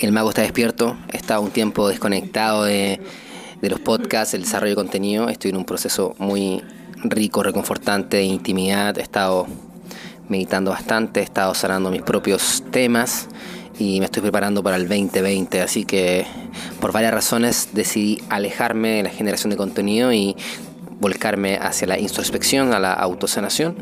El Mago está despierto, estado un tiempo desconectado de, de los podcasts, el desarrollo de contenido. Estoy en un proceso muy rico, reconfortante de intimidad. He estado meditando bastante, he estado sanando mis propios temas y me estoy preparando para el 2020. Así que por varias razones decidí alejarme de la generación de contenido y volcarme hacia la introspección, a la autosanación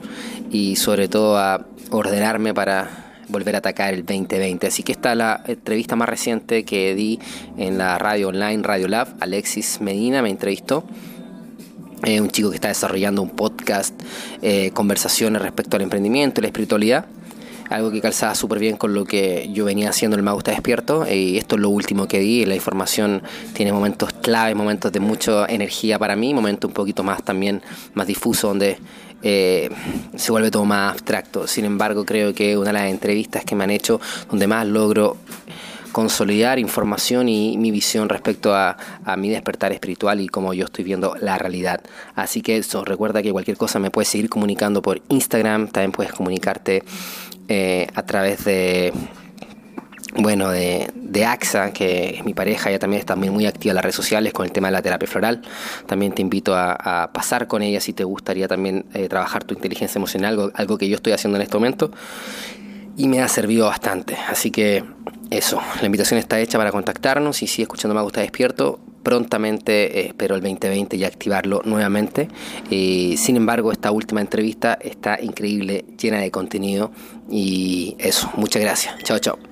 y sobre todo a ordenarme para volver a atacar el 2020. Así que esta es la entrevista más reciente que di en la radio online Radio Lab. Alexis Medina me entrevistó. Eh, un chico que está desarrollando un podcast, eh, conversaciones respecto al emprendimiento y la espiritualidad. Algo que calzaba súper bien con lo que yo venía haciendo el Mago está despierto. Y esto es lo último que di. La información tiene momentos claves, momentos de mucha energía para mí, momentos un poquito más también más difuso donde eh, se vuelve todo más abstracto. Sin embargo, creo que una de las entrevistas que me han hecho donde más logro consolidar información y mi visión respecto a, mi despertar espiritual y cómo yo estoy viendo la realidad. Así que eso, recuerda que cualquier cosa me puedes seguir comunicando por Instagram, también puedes comunicarte eh, a través de bueno, de, de, AXA, que es mi pareja, ella también está muy activa en las redes sociales con el tema de la terapia floral. También te invito a, pasar con ella si te gustaría también eh, trabajar tu inteligencia emocional, algo, algo, que yo estoy haciendo en este momento. Y me ha servido bastante. Así que eso, la invitación está hecha para contactarnos y si escuchando Me Gusta Despierto, prontamente eh, espero el 2020 ya activarlo nuevamente. y sin embargo, esta última entrevista está increíble, llena de contenido y eso, muchas gracias. Chao, chao.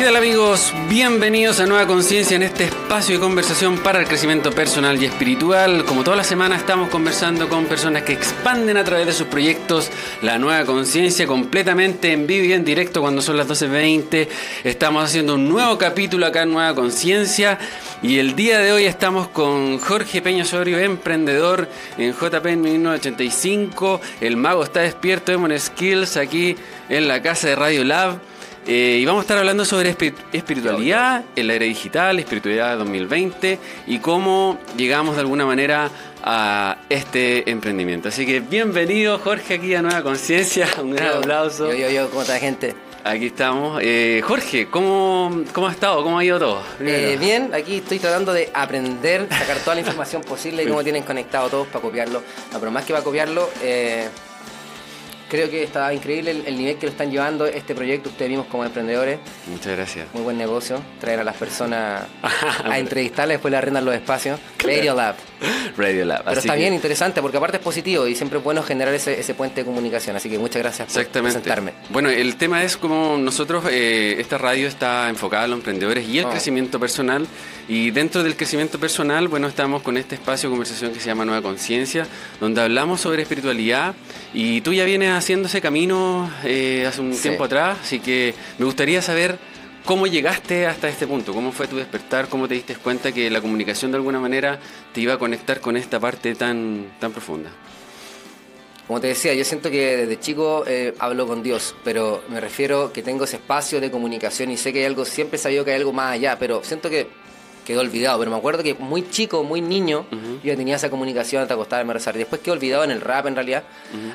¿Qué tal amigos? Bienvenidos a Nueva Conciencia en este espacio de conversación para el crecimiento personal y espiritual. Como toda la semana estamos conversando con personas que expanden a través de sus proyectos la nueva conciencia completamente en vivo y en directo cuando son las 12.20. Estamos haciendo un nuevo capítulo acá en Nueva Conciencia y el día de hoy estamos con Jorge Peña Osorio, emprendedor en JP en 1985. El mago está despierto, Demon Skills aquí en la casa de Radio Lab. Eh, y vamos a estar hablando sobre espiritualidad en la era digital, espiritualidad 2020 y cómo llegamos de alguna manera a este emprendimiento. Así que bienvenido Jorge aquí a Nueva Conciencia, un gran aplauso. Yo, yo, yo, ¿cómo está gente? Aquí estamos. Eh, Jorge, ¿cómo, ¿cómo ha estado? ¿Cómo ha ido todo? Eh, bien, aquí estoy tratando de aprender, sacar toda la información posible y cómo tienen conectado todos para copiarlo. No, pero más que para copiarlo, eh, Creo que está increíble el, nivel que lo están llevando este proyecto. Ustedes vimos como emprendedores. Muchas gracias. Muy buen negocio. Traer a las personas a entrevistarlas, después le arrendan los espacios. Radio Lab. Radio Lab. Pero está bien, interesante, porque aparte es positivo y siempre es bueno generar ese, puente de comunicación. Así que muchas gracias por presentarme. Bueno, el tema es como nosotros, eh, esta radio está enfocada a los emprendedores y el oh. crecimiento personal. Y dentro del crecimiento personal, bueno, estamos con este espacio de conversación que se llama Nueva Conciencia, donde hablamos sobre espiritualidad. Y tú ya vienes haciendo ese camino eh, hace un tiempo atrás, así que me gustaría saber cómo llegaste hasta este punto, cómo fue tu despertar, cómo te diste cuenta que la comunicación de alguna manera te iba a conectar con esta parte tan, tan profunda. Como te decía, yo siento que desde chico eh, hablo con Dios, pero me refiero que tengo ese espacio de comunicación y sé que hay algo, siempre he sabido que hay algo más allá, pero siento que quedó olvidado, pero me acuerdo que muy chico, muy niño, yo tenía esa comunicación hasta acostarme a rezar. Después quedé olvidado en el rap en realidad,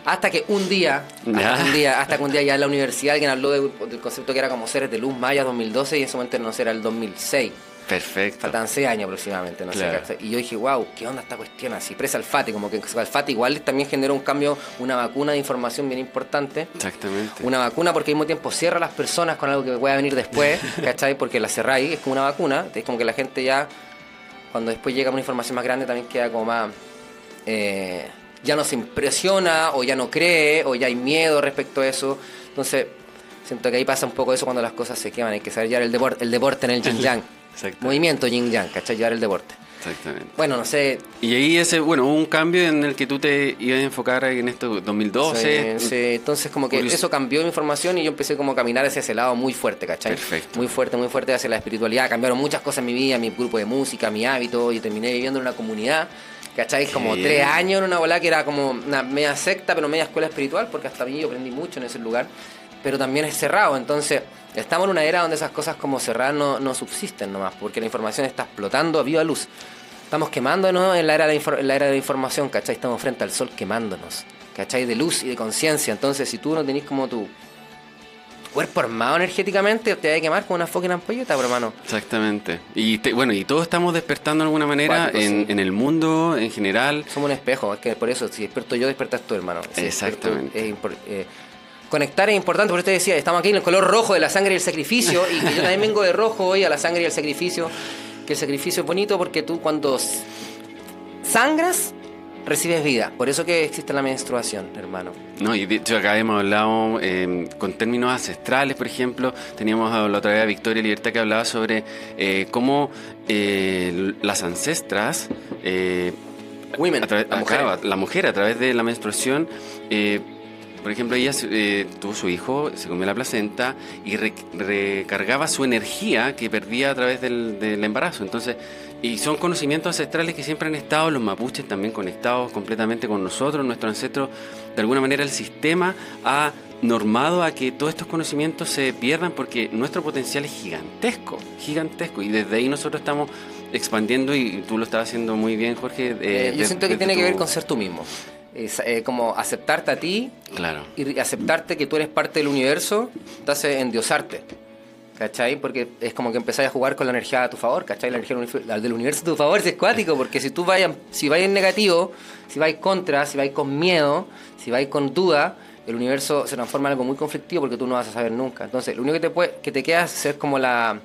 hasta que un día, hasta un día, hasta que un día ya en la universidad alguien habló del concepto que era como seres de luz maya 2012 y en ese momento no sé, era el 2006. Perfecto. Faltan seis años aproximadamente, no sé. Y yo dije, wow, ¿qué onda esta cuestión? Así, presa Alfati, como que Alfati igual también generó un cambio, una vacuna de información bien importante. Exactamente. Una vacuna porque al mismo tiempo cierra a las personas con algo que pueda venir después, ¿cachai? Porque la cerráis, es como una vacuna, es como que la gente ya, cuando después llega una información más grande, también queda como más. Eh, ya no se impresiona, o ya no cree, o ya hay miedo respecto a eso. Entonces, siento que ahí pasa un poco eso cuando las cosas se queman, hay que saber ya el deporte, el deporte en el yin yang. Movimiento yin yang, ¿cachai? Llevar el deporte. Exactamente. Bueno, no sé. Y ahí ese, bueno, hubo un cambio en el que tú te ibas a enfocar en esto 2012. Sí, sí. entonces como que eso cambió mi información y yo empecé como a caminar hacia ese lado muy fuerte, ¿cachai? Perfecto. Muy fuerte, muy fuerte hacia la espiritualidad. Cambiaron muchas cosas en mi vida, mi grupo de música, mi hábito. y terminé viviendo en una comunidad ¿Cachai? Como Qué tres bien. años en una bola que era como una media secta, pero media escuela espiritual, porque hasta mí yo aprendí mucho en ese lugar, pero también es cerrado. Entonces, estamos en una era donde esas cosas como cerrar no, no subsisten nomás, porque la información está explotando a viva luz. Estamos quemándonos en la era de, en la era de información, ¿cachai? Estamos frente al sol quemándonos, ¿cachai? De luz y de conciencia. Entonces, si tú no tenés como tu cuerpo armado energéticamente, te vas a quemar como una fucking ampolleta, hermano. Exactamente. Y te- bueno, y todos estamos despertando de alguna manera en, sí. en el mundo en general. Somos un espejo, es que por eso, si despierto yo, despiertas tú, hermano. Si Exactamente. es eh, conectar es importante, por eso te decía, estamos aquí en el color rojo de la sangre y el sacrificio, y que yo también vengo de rojo hoy a la sangre y el sacrificio, que el sacrificio es bonito porque tú cuando sangras, recibes vida. Por eso que existe la menstruación, hermano. No, y de hecho acá hemos hablado eh, con términos ancestrales, por ejemplo, teníamos la otra vez a Victoria Libertad que hablaba sobre eh, cómo eh, las ancestras, eh, Women, la mujer. claro, la mujer a través de la menstruación, eh, por ejemplo, ella eh, tuvo su hijo, se comió la placenta y re- recargaba su energía que perdía a través del, del embarazo. Entonces, y son conocimientos ancestrales que siempre han estado, los mapuches también conectados completamente con nosotros, nuestros ancestros. De alguna manera el sistema ha normado a que todos estos conocimientos se pierdan porque nuestro potencial es gigantesco, gigantesco. Y desde ahí nosotros estamos expandiendo y tú lo estás haciendo muy bien, Jorge. eh, Eh, yo de- siento que tiene que ver con ser tú mismo. Es, eh, como aceptarte a ti Claro. y aceptarte que tú eres parte del universo te hace endiosarte. ¿Cachai? Porque es como que empezás a jugar con la energía a tu favor, ¿cachai? La energía del universo a tu favor es cuático, porque si tú vayas, si vais en negativo, si vais contra, si vais con miedo, si vais con duda, el universo se transforma en algo muy conflictivo porque tú no vas a saber nunca. Entonces, lo único que te, puede, que te queda es ser como la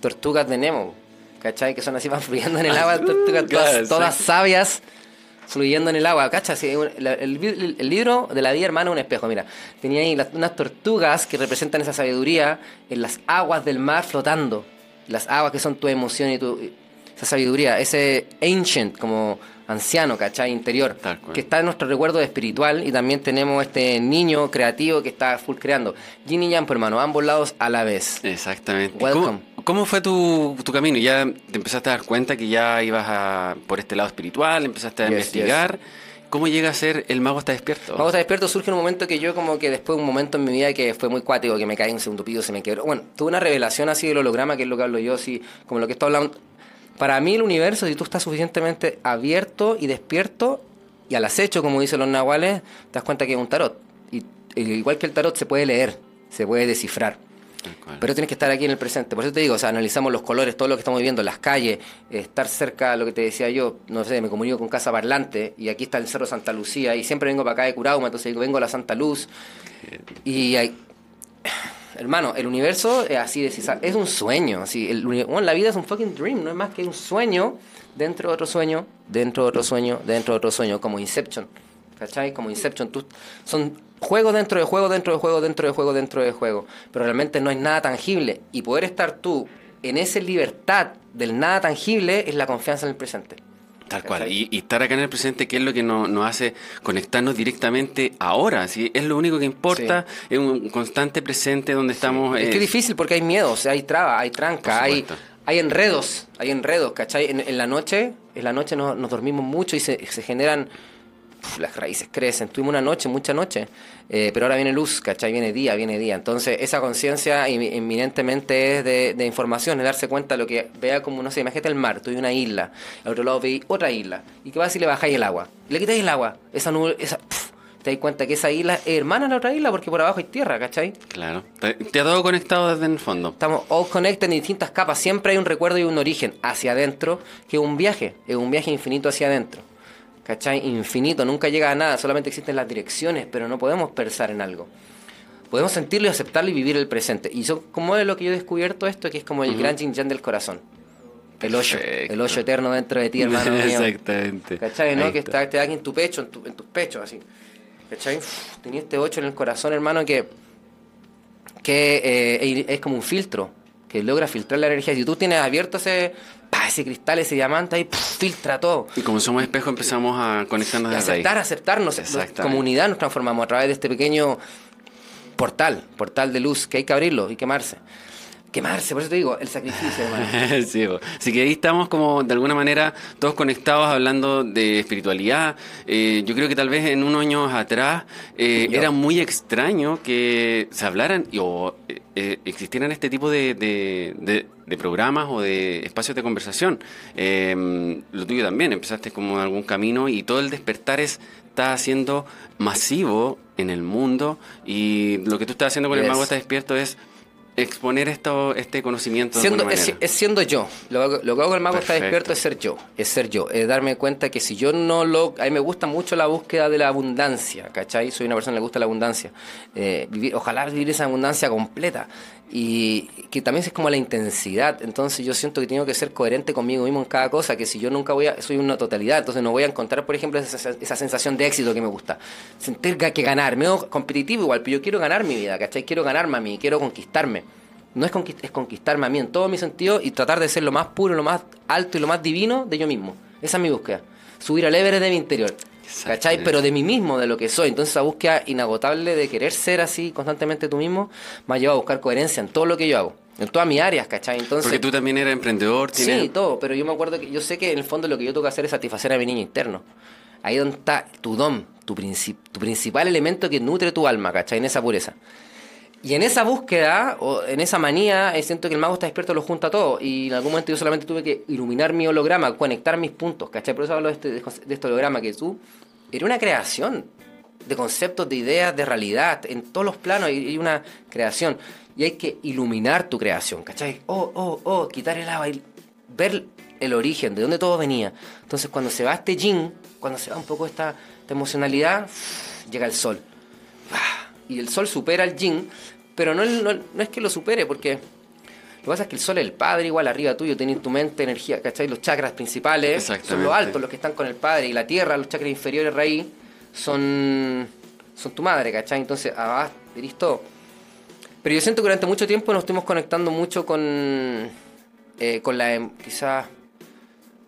tortugas de Nemo, ¿cachai? Que son así, van fluyendo en el agua, tortugas todas, todas sabias fluyendo en el agua, la- el, vi- el libro de la vida, hermano, es un espejo, mira. Tenía ahí las- unas tortugas que representan esa sabiduría en las aguas del mar flotando. Las aguas que son tu emoción y tu... Esa sabiduría, ese ancient, como anciano, ¿cachai? Interior, que está en nuestro recuerdo espiritual y también tenemos este niño creativo que está full creando. Yin y Yang, hermano, ambos lados a la vez. Exactamente. ¿Y Welcome. ¿Cómo, fue tu, tu camino? ¿Ya te empezaste a dar cuenta que ya ibas a, por este lado espiritual? ¿Empezaste a Yes, investigar? ¿Cómo llega a ser el mago está despierto? Mago está despierto surge en un momento que yo como que después de un momento en mi vida que fue muy cuático, que me caí en un segundo piso, se me quebró. Bueno, tuve una revelación así del holograma, que es lo que hablo yo, así como lo que estoy hablando. Para mí el universo, si tú estás suficientemente abierto y despierto y al acecho, como dicen los nahuales, te das cuenta que es un tarot. Y igual que el tarot se puede leer, se puede descifrar. Pero tienes que estar aquí en el presente. Por eso te digo, o sea, analizamos los colores, todo lo que estamos viviendo, las calles, eh, estar cerca, lo que te decía yo, no sé, me comunico con Casa Parlante y aquí está el Cerro Santa Lucía y siempre vengo para acá de Curauma, entonces vengo a la Santa Luz y hay... Hermano, el universo es así de es un sueño, así, el bueno, la vida es un fucking dream, no es más que un sueño dentro de otro sueño, dentro de otro sueño, dentro de otro sueño, como Inception, ¿cachai? Como Inception, tú, son juego dentro de juego, dentro de juego, dentro de juego, dentro de juego, pero realmente no hay nada tangible y poder estar tú en esa libertad del nada tangible es la confianza en el presente. Tal cual. Y, y estar acá en el presente, que es lo que nos, nos hace conectarnos directamente ahora. ¿sí? Es lo único que importa. Es un constante presente donde estamos. Es que eh, es difícil porque hay miedos, hay trabas, hay tranca, hay, hay enredos, hay enredos, ¿cachai? En, en la noche, en la noche nos, nos dormimos mucho y se, se generan, las raíces crecen. Tuvimos una noche, mucha noche, eh, pero ahora viene luz, ¿cachai? Viene día, viene día. Entonces esa conciencia inmi- inminentemente es de, de información, es darse cuenta de lo que vea como, no sé, imagínate el mar, hay una isla, al otro lado veis otra isla. ¿Y qué pasa si le bajáis el agua? Le quitáis el agua, esa nube, esa... puf, te das cuenta que esa isla es hermana de la otra isla porque por abajo hay tierra, ¿cachai? Claro. Te, te ha todo conectado desde el fondo. Estamos all connected en distintas capas. Siempre hay un recuerdo y un origen hacia adentro, que es un viaje, es un viaje infinito hacia adentro. ¿Cachai? Infinito, nunca llega a nada, solamente existen las direcciones, pero no podemos pensar en algo. Podemos sentirlo y aceptarlo y vivir el presente. Y eso, como es lo que yo he descubierto esto, que es como el gran yin yang del corazón. El hoyo, Perfecto. el hoyo eterno dentro de ti, hermano mío. Exactamente. ¿Cachai? Que está. te da aquí en tu pecho, en, tu- en tus pechos, así. ¿Cachai? Uf, tenía este 8 en el corazón, hermano, que, que eh, es como un filtro, que logra filtrar la energía. Si tú tienes abierto ese, pa, ese cristal, ese diamante, ahí filtra todo. Y como somos espejo, empezamos a conectarnos Y desde ahí. aceptar, aceptarnos. Exactamente. Como unidad nos transformamos a través de este pequeño portal, portal de luz, que hay que abrirlo y quemarse. Quemarse, por eso te digo, el sacrificio, hermano. sí, po. así que ahí estamos como de alguna manera todos conectados hablando de espiritualidad. Eh, yo creo que tal vez en unos años atrás eh, era muy extraño que se hablaran y, o eh, existieran este tipo de, de- de- de programas o de espacios de conversación. Eh, lo tuyo también, empezaste como en algún camino y todo el despertar es, está haciendo masivo en el mundo y lo que tú estás haciendo con el mago está despierto es exponer esto, este conocimiento Siendo, es, siendo yo. Lo, que hago con el mago está despierto es ser yo. Es ser yo. Es darme cuenta que si yo no lo. A mí me gusta mucho la búsqueda de la abundancia, ¿cachai? Soy una persona que le gusta la abundancia. Eh, vivir- ojalá vivir esa abundancia completa. Y que también es como la intensidad. Entonces yo siento que tengo que ser coherente conmigo mismo en cada cosa. Que si yo nunca voy a. Soy una totalidad. Entonces no voy a encontrar, por ejemplo, esa, sensación de éxito que me gusta. Sentir que ganar. Medio competitivo igual, pero yo quiero ganar mi vida, ¿cachai? Quiero ganarme a mí, quiero conquistarme. No es, conquist- es conquistarme a mí en todo mi sentido y tratar de ser lo más puro, lo más alto y lo más divino de yo mismo. Esa es mi búsqueda. Subir al Everest de mi interior. ¿Cachai? Pero de mí mismo, de lo que soy. Entonces esa búsqueda inagotable de querer ser así constantemente tú mismo me ha llevado a buscar coherencia en todo lo que yo hago. En todas mis áreas, ¿cachai? Entonces, Porque tú también eres emprendedor, tienes... Sí, todo, pero yo me acuerdo que yo sé que en el fondo lo que yo tengo que hacer es satisfacer a mi niño interno. Ahí donde está tu don, tu, princip- tu principal elemento que nutre tu alma, ¿cachai? En esa pureza. Y en esa búsqueda, o en esa manía, eh, siento que el mago está despierto, lo junta todo. Y en algún momento yo solamente tuve que iluminar mi holograma, conectar mis puntos, ¿cachai? Por eso hablo de este, de este holograma, que tú eres una creación de conceptos, de ideas, de realidad, en todos los planos hay una creación. Y hay que iluminar tu creación, ¿cachai? Oh, oh, oh, quitar el agua y ver el origen, de dónde todo venía. Entonces cuando se va este yin, cuando se va un poco esta, emocionalidad, llega el sol. Ah, Y el sol supera al yin, pero no es que lo supere, porque lo que pasa es que el sol es el padre, igual arriba tuyo, tenés tu mente, energía, ¿cachai? Los chakras principales son los altos, los que están con el padre, y la tierra, los chakras inferiores, raíz, son, son tu madre, ¿cachai? Entonces, abajo, eres todo. Pero yo siento que durante mucho tiempo nos estuvimos conectando mucho con, eh, con la, em- quizás,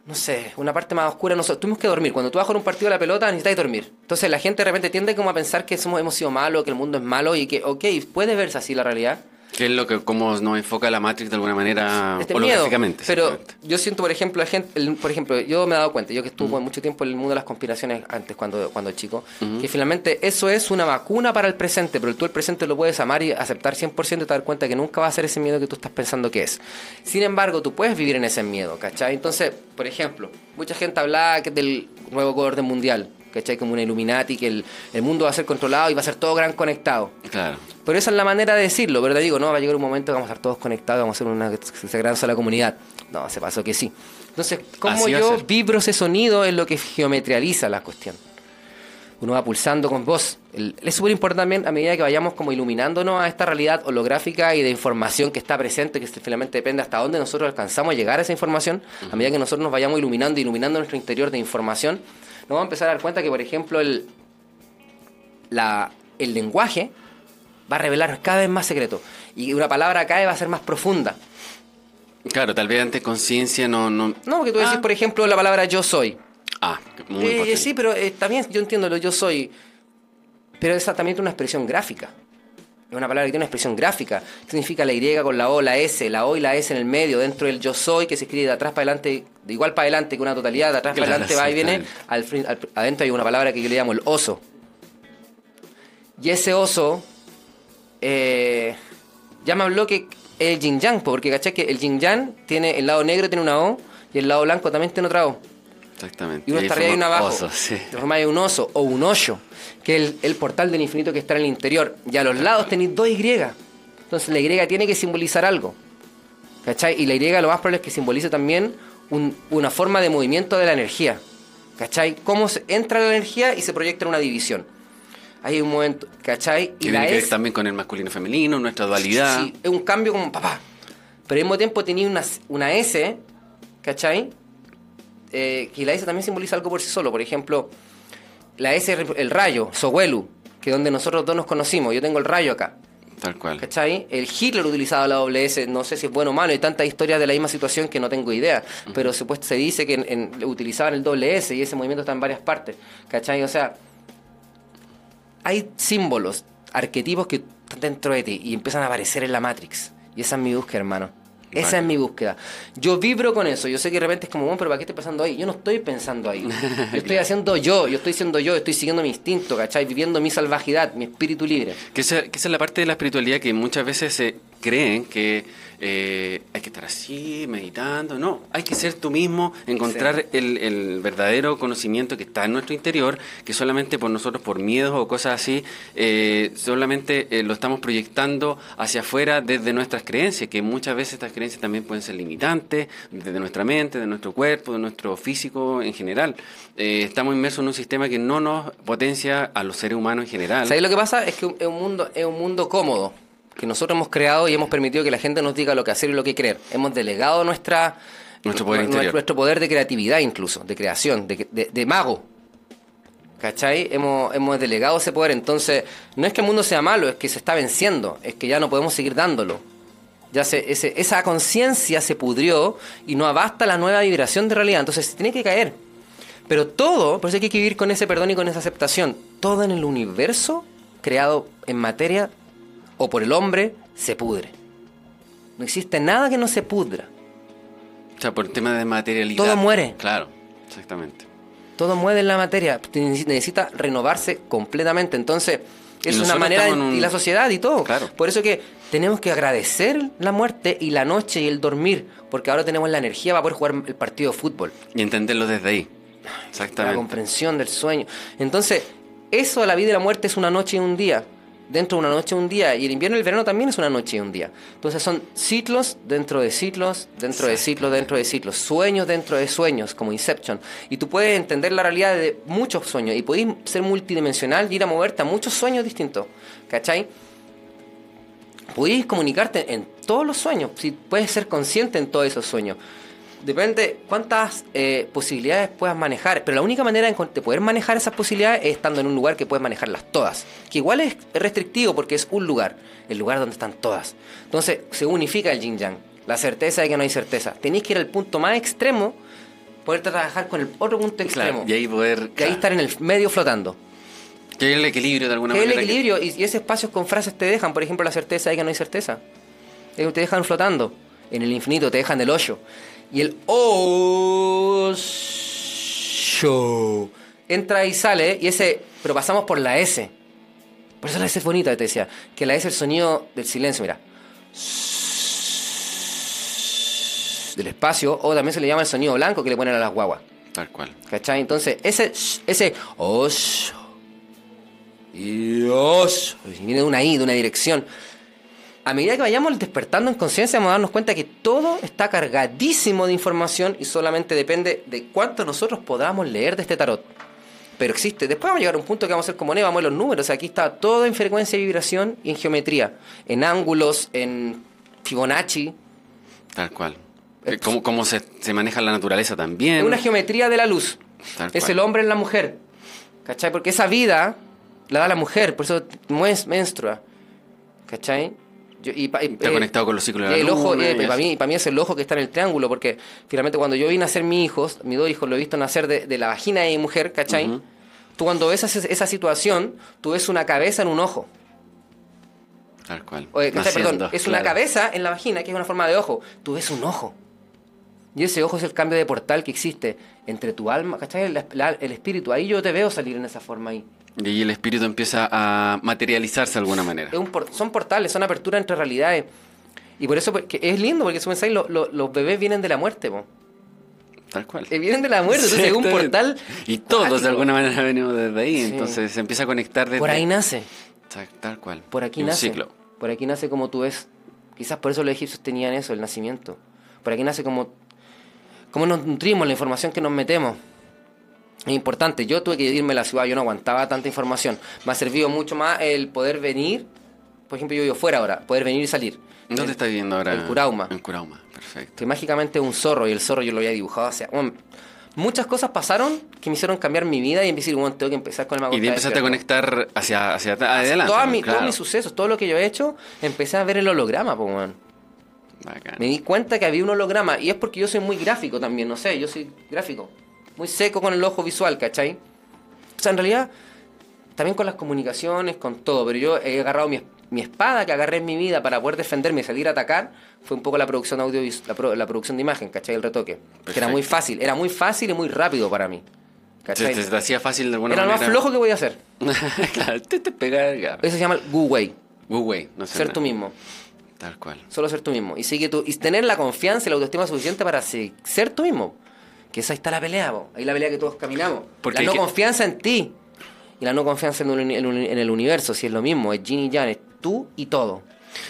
no sé, una parte más oscura. Nosotros tuvimos que dormir. Cuando tú vas a jugar un partido de la pelota, necesitas dormir. Entonces la gente de repente tiende como a pensar que somos, hemos sido malos, que el mundo es malo y que, ok, puede verse así la realidad. Que es lo que como nos enfoca la Matrix de alguna manera Este miedo. holográficamente. Pero yo siento, por ejemplo, la gente, el- por ejemplo, yo me he dado cuenta, yo que estuve mucho tiempo en el mundo de las conspiraciones antes, cuando, cuando chico, que finalmente eso es una vacuna para el presente, pero tú el presente lo puedes amar y aceptar 100% y te dar cuenta que nunca va a ser ese miedo que tú estás pensando que es. Sin embargo, tú puedes vivir en ese miedo, ¿cachai? Entonces, por ejemplo, mucha gente habla que del nuevo orden mundial, ¿cachai? Como una Illuminati, que el, el mundo va a ser controlado y va a ser todo gran conectado. Claro. Pero esa es la manera de decirlo, ¿verdad? Digo, no, va a llegar un momento que vamos a estar todos conectados, vamos a ser una que se gran sola comunidad. No, se pasó que sí. Entonces, ¿cómo yo vibro ese sonido es lo que geometrializa la cuestión? Uno va pulsando con voz. El- es súper importante también a medida que vayamos como iluminándonos a esta realidad holográfica y de información que está presente, que finalmente depende hasta dónde nosotros alcanzamos a llegar a esa información, a medida que nosotros nos vayamos iluminando iluminando nuestro interior de información, nos vamos a empezar a dar cuenta que, por ejemplo, el, la, el lenguaje va a revelar cada vez más secretos. Y una palabra cae va a ser más profunda. Claro, tal vez antes conciencia no, no. No, porque tú decís, Ah. por ejemplo, la palabra yo soy. Ah, muy Eh, importante. sí, pero eh, también yo entiendo lo yo soy. Pero esa también tiene una expresión gráfica. Es una palabra que tiene una expresión gráfica. ¿Qué significa la Y con la O, la S, la O y la S en el medio, dentro del yo soy, que se escribe de atrás para adelante, de igual para adelante que una totalidad, de atrás para adelante va y viene. Al, al- adentro hay una palabra que yo le llamo el oso. Y ese oso, eh, ya me habló que el yin yang, po, porque caché que el yin yang tiene el lado negro tiene una O y el lado blanco también tiene otra O. Exactamente. Y uno está arriba y uno abajo. oso, sí. De forma de un oso o un hoyo, que es el, el portal del infinito que está en el interior. Y a los lados tenéis dos Y. Entonces la Y tiene que simbolizar algo. ¿Cachai? Y la Y lo más probable es que simbolice también un- una forma de movimiento de la energía. ¿Cachai? Cómo se entra la energía y se proyecta en una división. Hay un momento, ¿cachai? Que Y tiene la que ver S- también con el masculino y femenino, nuestra dualidad. Sí, es un cambio como papá. Pero al mismo tiempo tenía una, una S, ¿cachai? Eh, que la S también simboliza algo por sí solo. Por ejemplo, la S, es el rayo, Sowelu, que es donde nosotros dos nos conocimos. Yo tengo el rayo acá, Tal cual. ¿cachai? El Hitler utilizaba la doble S, no sé si es bueno o malo, hay tantas historias de la misma situación que no tengo idea. Pero supuesto, se dice que en- en- utilizaban el doble S y ese movimiento está en varias partes, ¿cachai? O sea, hay símbolos, arquetipos que están dentro de ti y empiezan a aparecer en la Matrix. Y esa es mi búsqueda, hermano. Esa es mi búsqueda. Yo vibro con eso. Yo sé que de repente es como, bueno, pero ¿para qué estoy pensando ahí? Yo no estoy pensando ahí. Yo estoy haciendo yo, yo estoy siendo yo, estoy siguiendo mi instinto, ¿cachai? Viviendo mi salvajidad, mi espíritu libre. Que esa, que esa es la parte de la espiritualidad que muchas veces se creen que eh, hay que estar así, meditando. No, hay que ser tú mismo, encontrar el, el verdadero conocimiento que está en nuestro interior, que solamente por nosotros, por miedos o cosas así, eh, solamente eh, lo estamos proyectando hacia afuera desde nuestras creencias, que muchas veces estas creencias también pueden ser limitantes, desde nuestra mente, de nuestro cuerpo, de nuestro físico en general. Eh, estamos inmersos en un sistema que no nos potencia a los seres humanos en general. ¿Sabes lo que pasa? Es que es un mundo, es un mundo cómodo que nosotros hemos creado y hemos permitido que la gente nos diga lo que hacer y lo que creer. Hemos delegado nuestra Nuestro poder nuestro, interior. nuestro poder de creatividad incluso, de creación, de, de- de mago. ¿Cachai? Hemos, hemos delegado ese poder. Entonces, no es que el mundo sea malo, es que se está venciendo, es que ya no podemos seguir dándolo. Ya se, ese, esa conciencia se pudrió y no abasta la nueva vibración de realidad. Entonces, se tiene que caer. Pero todo, por eso hay que vivir con ese perdón y con esa aceptación. Todo en el universo creado en materia o por el hombre se pudre. No existe nada que no se pudra. O sea, por el tema de materialidad. Todo muere. Claro, exactamente. Todo muere en la materia. Necesita- renovarse completamente. Entonces, es una manera. de- un- Y la sociedad y todo. Claro. Por eso que tenemos que agradecer la muerte y la noche y el dormir. Porque ahora tenemos la energía para poder jugar el partido de fútbol. Y entenderlo desde ahí. La Exactamente. comprensión del sueño. Entonces, eso de la vida y la muerte es una noche y un día. Dentro de una noche un día. Y el invierno y el verano también es una noche y un día. Entonces son ciclos dentro de ciclos, dentro de ciclos, dentro de ciclos. Sueños dentro de sueños, como Inception. Y tú puedes entender la realidad de muchos sueños. Y puedes ser multidimensional y ir a moverte a muchos sueños distintos. ¿Cachai? Podéis comunicarte en todos los sueños. Si puedes ser consciente en todos esos sueños. Depende cuántas eh, posibilidades puedas manejar, pero la única manera de poder manejar esas posibilidades es estando en un lugar que puedes manejarlas todas. Que igual es restrictivo porque es un lugar, el lugar donde están todas. Entonces se unifica el yin yang, la certeza de que no hay certeza. Tenéis que ir al punto más extremo, poder trabajar con el otro punto extremo. Claro, y ahí poder. y ahí estar en el medio flotando. Que hay el equilibrio de alguna Que es el manera. que- equilibrio y, y ese espacio con frases te dejan, por ejemplo, la certeza de que no hay certeza. Te dejan flotando en el infinito, te dejan el hoyo. Y el hoyo entra y sale, y ese, pero pasamos por la S. Por eso la S es bonita, te decía, que la S es el sonido del silencio, mira. Del espacio, o también se le llama el sonido blanco que le ponen a las guaguas. Tal cual. ¿Cachai? Entonces, ese, ese oso y oso, y viene de una I, de una dirección. A medida que vayamos despertando en conciencia, vamos a darnos cuenta que todo está cargadísimo de información y solamente depende de cuánto nosotros podamos leer de este tarot. Pero existe. Después vamos a llegar a un punto que vamos a hacer como Neo, vamos a ver los números. Aquí está todo en frecuencia y vibración y en geometría. En ángulos, en Fibonacci. Tal cual. Eh, Cómo, cómo se, se maneja la naturaleza también. Es una geometría de la luz. Tal Es cual. el hombre en la mujer. ¿Cachai? Porque esa vida la da la mujer, por eso menstrua. ¿Cachai? Yo- y pa- Está eh, conectado con los ciclos de la el ojo, eh, para, mí, para mí es el ojo que está en el triángulo, porque finalmente cuando yo vine a ser mi hijos, mis dos hijos, lo he visto nacer de, de la vagina de mi mujer, ¿cachai? Tú cuando ves esa, esa situación, tú ves una cabeza en un ojo. Tal cual. ¿cachai? Naciendo, Perdón, es una cabeza en la vagina que es una forma de ojo. Tú ves un ojo. Y ese ojo es el cambio de portal que existe entre tu alma, ¿cachai? El, la- el espíritu. Ahí yo te veo salir en esa forma ahí. Y ahí el espíritu empieza a materializarse de alguna manera. Es un por- son portales, son aperturas entre realidades. Y por eso porque es lindo, porque si pensáis, lo- lo- los bebés vienen de la muerte, po. Tal cual. Eh, vienen de la muerte, entonces es un portal. Y todos de alguna manera venimos desde ahí. Sí. Entonces se empieza a conectar desde. Por ahí nace. Tal, tal cual. Por aquí un nace. ciclo. Por aquí nace como tú ves. Quizás por eso los egipcios tenían eso, el nacimiento. Por aquí nace como. Cómo nos nutrimos, la información que nos metemos. Es importante. Yo tuve que irme a la ciudad, yo no aguantaba tanta información. Me ha servido mucho más el poder venir. Por ejemplo, yo vivo fuera ahora, poder venir y salir. ¿Dónde El- estás viviendo ahora? En Curauma. En Curauma, perfecto. Que mágicamente es un zorro y el zorro yo lo había dibujado. O sea, bueno, muchas cosas pasaron que me hicieron cambiar mi vida y empecé a decir, bueno, tengo que empezar con el mago. Y empezaste a conectar hacia, hacia adelante. Mi- Claro. Todos mis sucesos, todo lo que yo he hecho, empecé a ver el holograma, pues, weón. Bacán. Me di cuenta que había un holograma y es porque yo soy muy gráfico también, no sé, yo soy gráfico. Muy seco con el ojo visual, ¿cachai? O sea, en realidad, también con las comunicaciones, con todo, pero yo he agarrado mi, mi espada que agarré en mi vida para poder defenderme y salir a atacar fue un poco la producción audio la, pro- la producción de imagen, ¿cachai? El retoque. Que era Perfecto. muy fácil, era muy fácil y muy rápido para mí. ¿Cachai? te, se te hacía fácil de alguna Era lo más manera. flojo que voy a hacer. claro, te, te pega ya. Eso se llama el Wu Wei, Wei, no sé ser nada. tú mismo. Tal cual. Solo ser tú mismo. Y sigue tú, y tener la confianza y la autoestima suficiente para se- ser tú mismo. Que esa ahí está la pelea, po. ahí la pelea que todos caminamos. Porque la no que- confianza en ti. Y la no confianza en, un- en un- en el universo, si es lo mismo, es yin y yang, es tú y todo.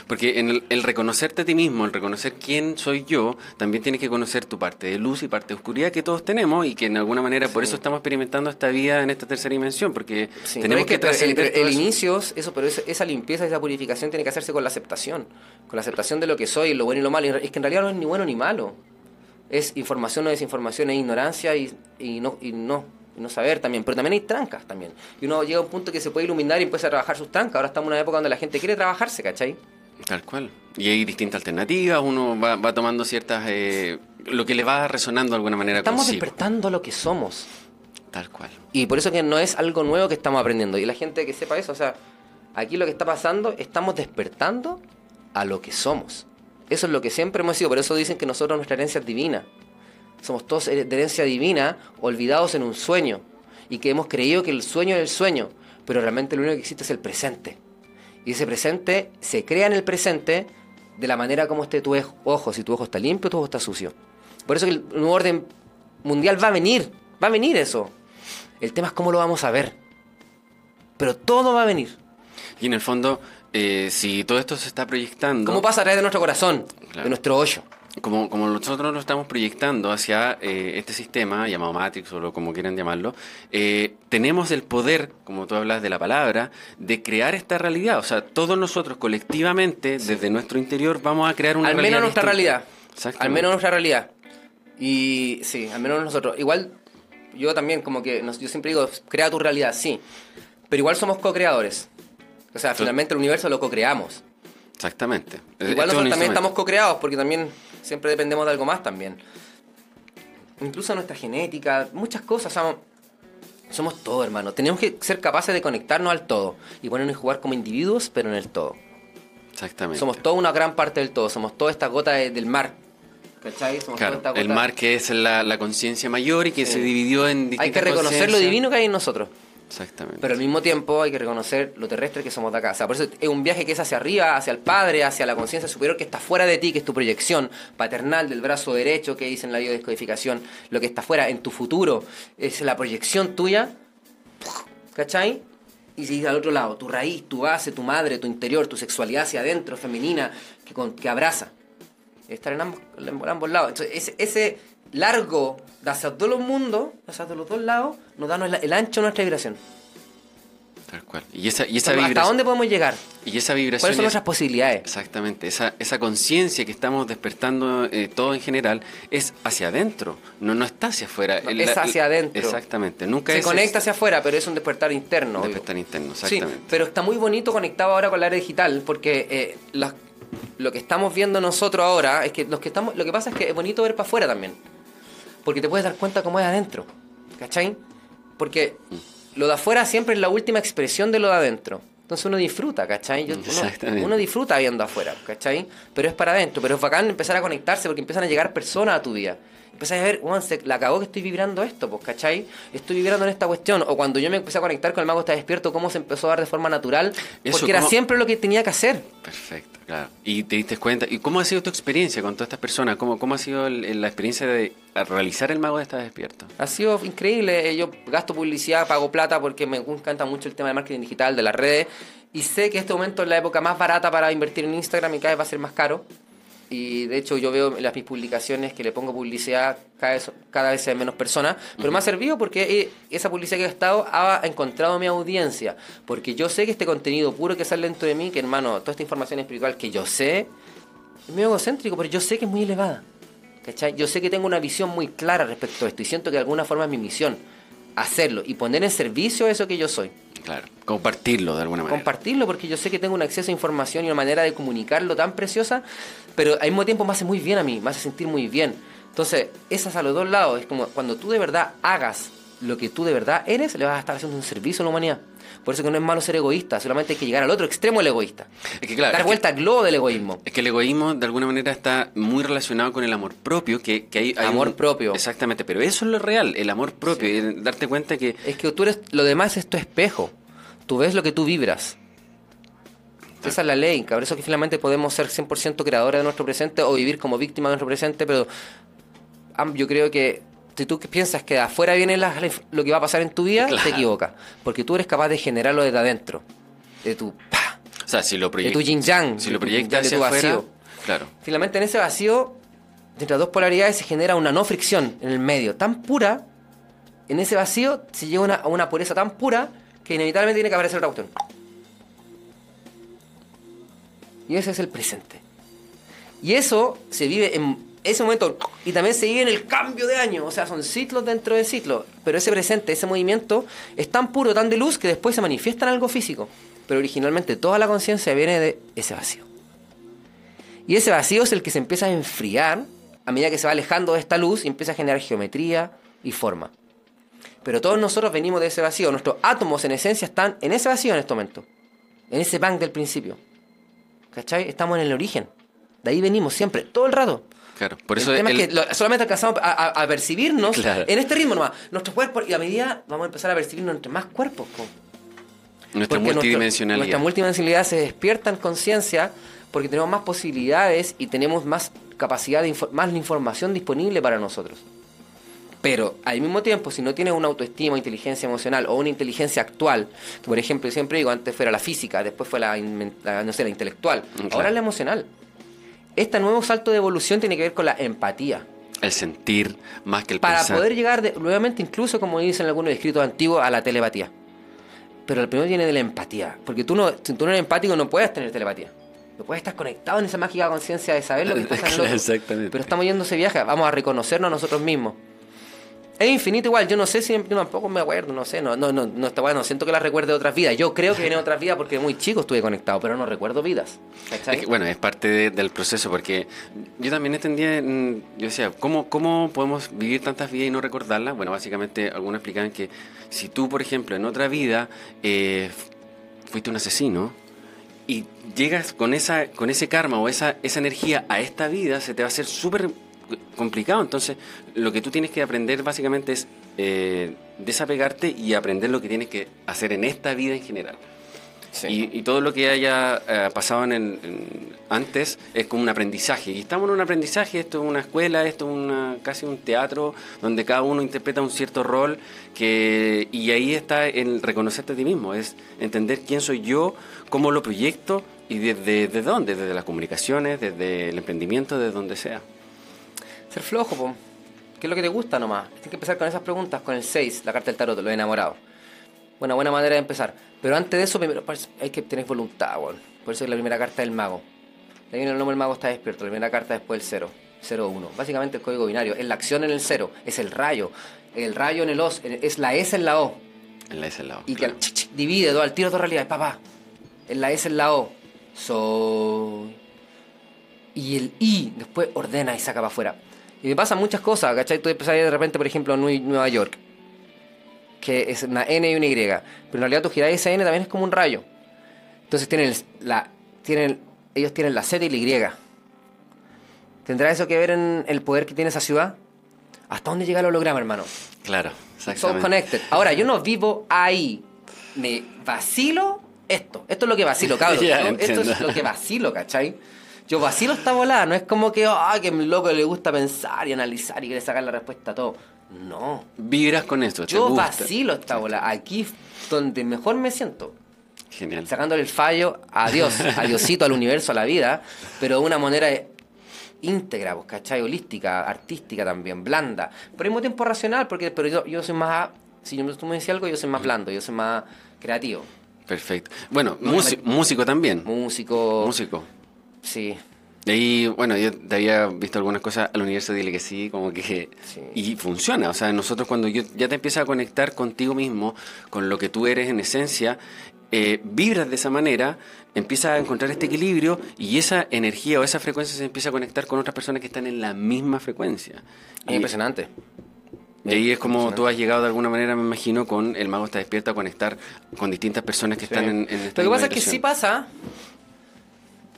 Porque en el, el reconocerte a ti mismo, el reconocer quién soy yo, también tienes que conocer tu parte de luz y parte de oscuridad que todos tenemos y que en alguna manera por eso estamos experimentando esta vida en esta tercera dimensión, porque Sí, tenemos que, el, trascender el todo eso. inicio, eso, pero esa, esa limpieza, esa purificación tiene que hacerse con la aceptación. Con la aceptación de lo que soy, lo bueno y lo malo. Es que en realidad no es ni bueno ni malo. Es información o desinformación, es ignorancia y, y no, y no, y no saber también. Pero también hay trancas también. Y uno llega a un punto que se puede iluminar y empieza a trabajar sus trancas. Ahora estamos en una época donde la gente quiere trabajarse, ¿cachai? Tal cual. Y hay distintas alternativas, uno va, va tomando ciertas... eh, lo que le va resonando de alguna manera Estamos consigo. despertando lo que somos. Tal cual. Y por eso que no es algo nuevo que estamos aprendiendo. Y la gente que sepa eso, o sea, aquí lo que está pasando, estamos despertando a lo que somos. Eso es lo que siempre hemos sido. Por eso dicen que nosotros nuestra herencia es divina. Somos todos de herencia divina, olvidados en un sueño. Y que hemos creído que el sueño es el sueño. Pero realmente lo único que existe es el presente. Y ese presente se crea en el presente de la manera como esté tu ojo. Si tu ojo está limpio, tu ojo está sucio. Por eso que el nuevo orden mundial va a venir. Va a venir eso. El tema es cómo lo vamos a ver. Pero todo va a venir. Y en el fondo, eh, si todo esto se está proyectando... ¿Cómo pasa a través de nuestro corazón? Claro. De nuestro hoyo. Como, como nosotros lo estamos proyectando hacia eh, este sistema llamado Matrix o lo, como quieran llamarlo, eh, tenemos el poder, como tú hablas de la palabra, de crear esta realidad. O sea, todos nosotros colectivamente, desde nuestro interior, vamos a crear una al realidad. menos nuestra realidad. Al menos nuestra realidad. Y sí, al menos nosotros. Igual, yo también, como que yo siempre digo, crea tu realidad, sí. Pero igual somos co-creadores. O sea, finalmente el universo lo co-creamos. Exactamente. Igual es un nosotros también estamos co-creados porque también siempre dependemos de algo más también. Incluso nuestra genética, muchas cosas. Somos, somos todo, hermano. Tenemos que ser capaces de conectarnos al todo y ponernos a jugar como individuos, pero en el todo. Exactamente. Somos toda una gran parte del todo. Somos toda esta gota de- del mar. ¿Cachai? Somos Claro, el mar que es la, la conciencia mayor y que Sí. se dividió en distintas Hay que reconocer lo divino que hay en nosotros. Exactamente. Pero al mismo tiempo hay que reconocer lo terrestre que somos de acá. O sea, por eso es un viaje que es hacia arriba, hacia el Padre, hacia la conciencia superior que está fuera de ti, que es tu proyección paternal del brazo derecho que dice en la biodescodificación. Lo que está fuera, en tu futuro, es la proyección tuya. ¿Cachai? Y si al otro lado, tu raíz, tu base, tu madre, tu interior, tu sexualidad hacia adentro, femenina, que, con- que abraza. Estar en ambos, en ambos lados. Entonces, ese, largo hacia todos los mundos, hacia los dos lados, nos da el, ancho de nuestra vibración. Tal cual. Y esa, y esa ¿Hasta vibración. dónde podemos llegar? Y esa vibración. ¿Cuáles son es- nuestras posibilidades? Exactamente, esa, esa conciencia que estamos despertando eh, todo en general es hacia adentro, no, no está hacia afuera. No, El- es hacia adentro. Exactamente, nunca Se es conecta hacia afuera, pero es un despertar interno. un despertar interno, Sí, exactamente. pero está muy bonito conectado ahora con la era digital, porque eh, las- lo que estamos viendo nosotros ahora es que, los que estamos, lo que pasa es que es bonito ver para afuera también, porque te puedes dar cuenta cómo es adentro, ¿cachai? Porque lo de afuera siempre es la última expresión de lo de adentro. Entonces uno disfruta, ¿cachai? Yo- uno, uno disfruta viendo afuera, ¿cachai? Pero es para adentro, pero es bacán empezar a conectarse porque empiezan a llegar personas a tu vida. Empezás a ver, "Weón, se la cagó que estoy vibrando esto, pues, ¿cachai? Estoy vibrando en esta cuestión. O cuando yo me empecé a conectar con el mago está despierto, cómo se empezó a dar de forma natural, Eso, porque era ¿cómo? siempre lo que tenía que hacer. Perfecto, claro. Y te diste cuenta, ¿y cómo ha sido tu experiencia con todas estas personas? ¿Cómo, cómo ha sido el- la experiencia de realizar el mago de estar despierto? Ha sido increíble. eh, Yo gasto publicidad, pago plata porque me encanta mucho el tema del marketing digital, de las redes. Y sé que este momento es la época más barata para invertir en Instagram y cada vez va a ser más caro. Y de hecho yo veo en las mis publicaciones que le pongo publicidad cada vez, cada vez hay menos personas. Pero me ha servido porque eh, esa publicidad que he gastado ha encontrado mi audiencia. Porque yo sé que este contenido puro que sale dentro de mí, que hermano, toda esta información espiritual que yo sé, es muy egocéntrico, pero yo sé que es muy elevada. ¿Cachai? Yo sé que tengo una visión muy clara respecto a esto y siento que de alguna forma es mi misión hacerlo y poner en servicio eso que yo soy. Claro, compartirlo de alguna manera. Compartirlo porque yo sé que tengo un acceso a información y una manera de comunicarlo tan preciosa, pero al mismo tiempo me hace muy bien a mí, me hace sentir muy bien. Entonces, esas a los dos lados, es como cuando tú de verdad hagas lo que tú de verdad eres, le vas a estar haciendo un servicio a la humanidad. Por eso que no es malo ser egoísta, solamente hay que llegar al otro extremo del egoísta. Es que claro, Dar es que- vuelta al globo del egoísmo. Es que el egoísmo de alguna manera está muy relacionado con el amor propio, que, que hay, hay Amor un- propio. Exactamente, pero eso es lo real, el amor propio, el darte cuenta que Es que tú eres, lo demás es tu espejo. Tú ves lo que tú vibras. Esa es la ley, por eso que finalmente podemos ser 100% creadores de nuestro presente o vivir como víctima de nuestro presente, pero yo creo que si tú piensas que de afuera viene la- lo que va a pasar en tu vida, Claro. te equivocas. Porque tú eres capaz de generarlo desde adentro. De tu, ¡pa! o sea, si lo de proyectas, tu yin yang. si de lo proyectas de hacia tu afuera, vacío. claro. Finalmente en ese vacío, entre las dos polaridades se genera una no fricción en el medio, tan pura, en ese vacío se llega a una, a una pureza tan pura que inevitablemente tiene que aparecer otra cuestión. Y ese es el presente. Y eso se vive en ese momento y también se vive en el cambio de año, o sea, son ciclos dentro de ciclos, pero ese presente, ese movimiento es tan puro, tan de luz que después se manifiesta en algo físico, pero originalmente toda la conciencia viene de ese vacío. Y ese vacío es el que se empieza a enfriar a medida que se va alejando de esta luz y empieza a generar geometría y forma. Pero todos nosotros venimos de ese vacío. Nuestros átomos en esencia están en ese vacío en este momento. En ese bank del principio. ¿Cachai? Estamos en el origen. De ahí venimos siempre, todo el rato. Claro, por el eso tema el- es que lo- solamente alcanzamos a, a- a percibirnos Claro. en este ritmo nomás. Nuestros cuerpos, y a medida vamos a empezar a percibirnos entre más cuerpos. po. nuestra Porque multidimensionalidad. Nuestra multidimensionalidad se despierta en conciencia porque tenemos más posibilidades y tenemos más capacidad de infor- más información disponible para nosotros. Pero al mismo tiempo, si no tienes una autoestima, inteligencia emocional o una inteligencia actual, que por ejemplo, siempre digo, antes fuera la física, después fue la, no sé, la intelectual, Claro. ahora es la emocional. Este nuevo salto de evolución tiene que ver con la empatía. el sentir más que el Para pensar. poder llegar de- nuevamente, incluso como dicen algunos escritos antiguos, a la telepatía. Pero el primero viene de la empatía. Porque tú no, si tú no eres empático, no puedes tener telepatía. No puedes estar conectado en esa mágica conciencia de saber lo que pasa en el otro. Exactamente. Pero estamos yendo ese viaje, vamos a reconocernos a nosotros mismos. Es infinito igual, yo no sé si tampoco me acuerdo, no sé, no, no, no, no está bueno, siento que las recuerde de otras vidas. Yo creo que viene de otras vidas porque muy chico estuve conectado, pero no recuerdo vidas. Es bueno, es parte de- del proceso, porque yo también entendía, mm, yo decía, ¿cómo, ¿cómo podemos vivir tantas vidas y no recordarlas? Bueno, básicamente algunos explicaban que si tú, por ejemplo, en otra vida eh, fuiste un asesino y llegas con, esa, con ese karma o esa, esa energía a esta vida, se te va a hacer súper complicado. Entonces, lo que tú tienes que aprender básicamente es eh, desapegarte y aprender lo que tienes que hacer en esta vida en general. Sí. Y, y todo lo que haya eh, pasado en el, en- antes es como un aprendizaje. Y estamos en un aprendizaje, esto es una escuela, esto es una, casi un teatro, donde cada uno interpreta un cierto rol, que, y ahí está el reconocerte a ti mismo, es entender quién soy yo, cómo lo proyecto y desde, desde dónde, desde las comunicaciones, desde el emprendimiento, desde donde sea. Ser flojo, po. ¿Qué es lo que te gusta nomás? Tienes que empezar con esas preguntas, con el 6, la carta del tarot, lo enamorado. Una buena manera de empezar. Pero antes de eso, primero parece- hay que tener voluntad, weón. Por eso es la primera carta del mago. De ahí viene el nombre del mago está despierto. La primera carta después el 0. 0-1. Básicamente el código binario. Es la acción en el 0. Es el rayo. El rayo en el O. Es la S en la O. En la ese lado. Y que claro. al chic, chic, divide dos, al tiro dos realidades, papá. En la S en la O. Soy. Y el I después ordena y saca para afuera. Y me pasan muchas cosas, ¿cachai? Tú ir de repente, por ejemplo, Nue- Nueva York. Que es una N y una Y. Pero en realidad tu girar esa N también es como un rayo. Entonces tienen la. Tienen, ellos tienen la Z y la Y. ¿Tendrá eso que ver en el poder que tiene esa ciudad? ¿Hasta dónde llega el holograma, hermano? Claro, exactamente. connected. Ahora, yo no vivo ahí. Me vacilo esto. Esto es lo que vacilo, cabrón. ¿no? Esto es lo que vacilo, ¿cachai? Yo vacilo esta volada. No es como que, ah, que mi loco le gusta pensar y analizar y quiere sacar la respuesta a todo. No. Vibras con esto, te Yo gusta. vacilo esta bola. Aquí donde mejor me siento. Genial. Sacándole el fallo a Dios, a Diosito, al universo, a la vida, pero de una manera íntegra, pues, ¿cachai? Holística, artística también, blanda. Pero al mismo tiempo racional, porque pero yo, yo soy más. Si yo- tú me decís algo, yo soy más blando, yo soy más creativo. Perfecto. Bueno, No, músi- me- músico también. Músico. Músico. Sí. De ahí, bueno, yo te había visto algunas cosas al universo, dile que sí, como que... Sí. Y funciona, o sea, nosotros cuando yo, ya te empiezas a conectar contigo mismo, con lo que tú eres en esencia, eh, vibras de esa manera, empiezas a encontrar este equilibrio y esa energía o esa frecuencia se empieza a conectar con otras personas que están en la misma frecuencia. Es Y- impresionante. Y ahí es como tú has llegado de alguna manera, me imagino, con el mago está despierto a conectar con distintas personas que están en, en esta Lo que pasa es que sí pasa.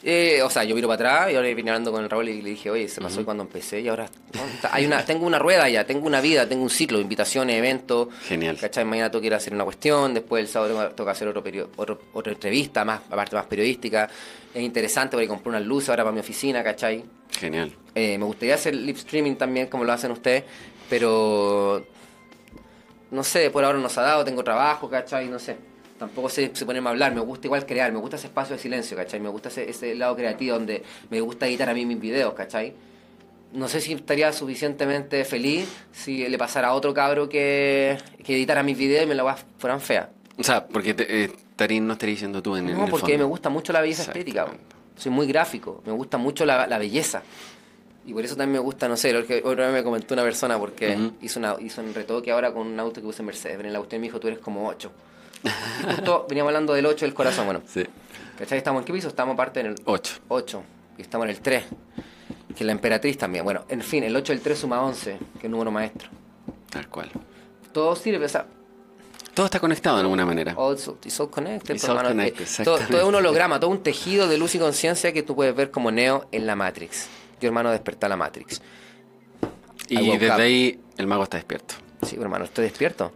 Eh, o sea, yo miro para atrás y ahora vine hablando con el Raúl y le dije, oye, se pasó cuando empecé y ahora hay una, tengo una rueda ya, tengo una vida, tengo un ciclo, invitaciones, eventos. Genial. ¿Cachai? Mañana tengo que ir a hacer una cuestión, después el sábado tengo, que hacer otro otro- otra entrevista, más, aparte más periodística. Es interesante porque compré unas luces ahora para mi oficina, ¿cachai? Genial. Eh, me gustaría hacer live streaming también, como lo hacen ustedes, pero no sé, por ahora no se ha dado, tengo trabajo, ¿cachai? No sé. Tampoco sé se ponerme a hablar, me gusta igual crear, me gusta ese espacio de silencio, ¿cachai? Me gusta ese, ese lado creativo donde me gusta editar a mí mis videos, ¿cachai? No sé si estaría suficientemente feliz si le pasara a otro cabro que, que editara mis videos y me las fueran feas. O sea, porque te, eh, Tarín no estaría diciendo tú en, en No, el porque fondo. me gusta mucho la belleza estética. Soy muy gráfico, me gusta mucho la, la belleza. Y por eso también me gusta, no sé, lo que otra vez me comentó una persona porque Ujú. hizo, una, hizo un retoque ahora con un auto que usa Mercedes. Pero en la cuestión me dijo, tú eres como 8. Y justo veníamos hablando del 8 del corazón, bueno. Sí. ¿Cachai? ¿Estamos en qué piso? Estamos aparte en el Ocho. 8. Y estamos en el 3. Que es la emperatriz también. Bueno, en fin, el 8 del 3 suma 11, que es número maestro. Tal cual. Todo sirve, o sea, Todo está conectado de alguna manera. All so- it's all connected, It's all connected, Eh, todo, todo es un holograma, todo un tejido de luz y conciencia que tú puedes ver como Neo en la Matrix. Yo, hermano, despertar la Matrix. Y desde up. ahí el mago está despierto. Sí, hermano, estoy despierto.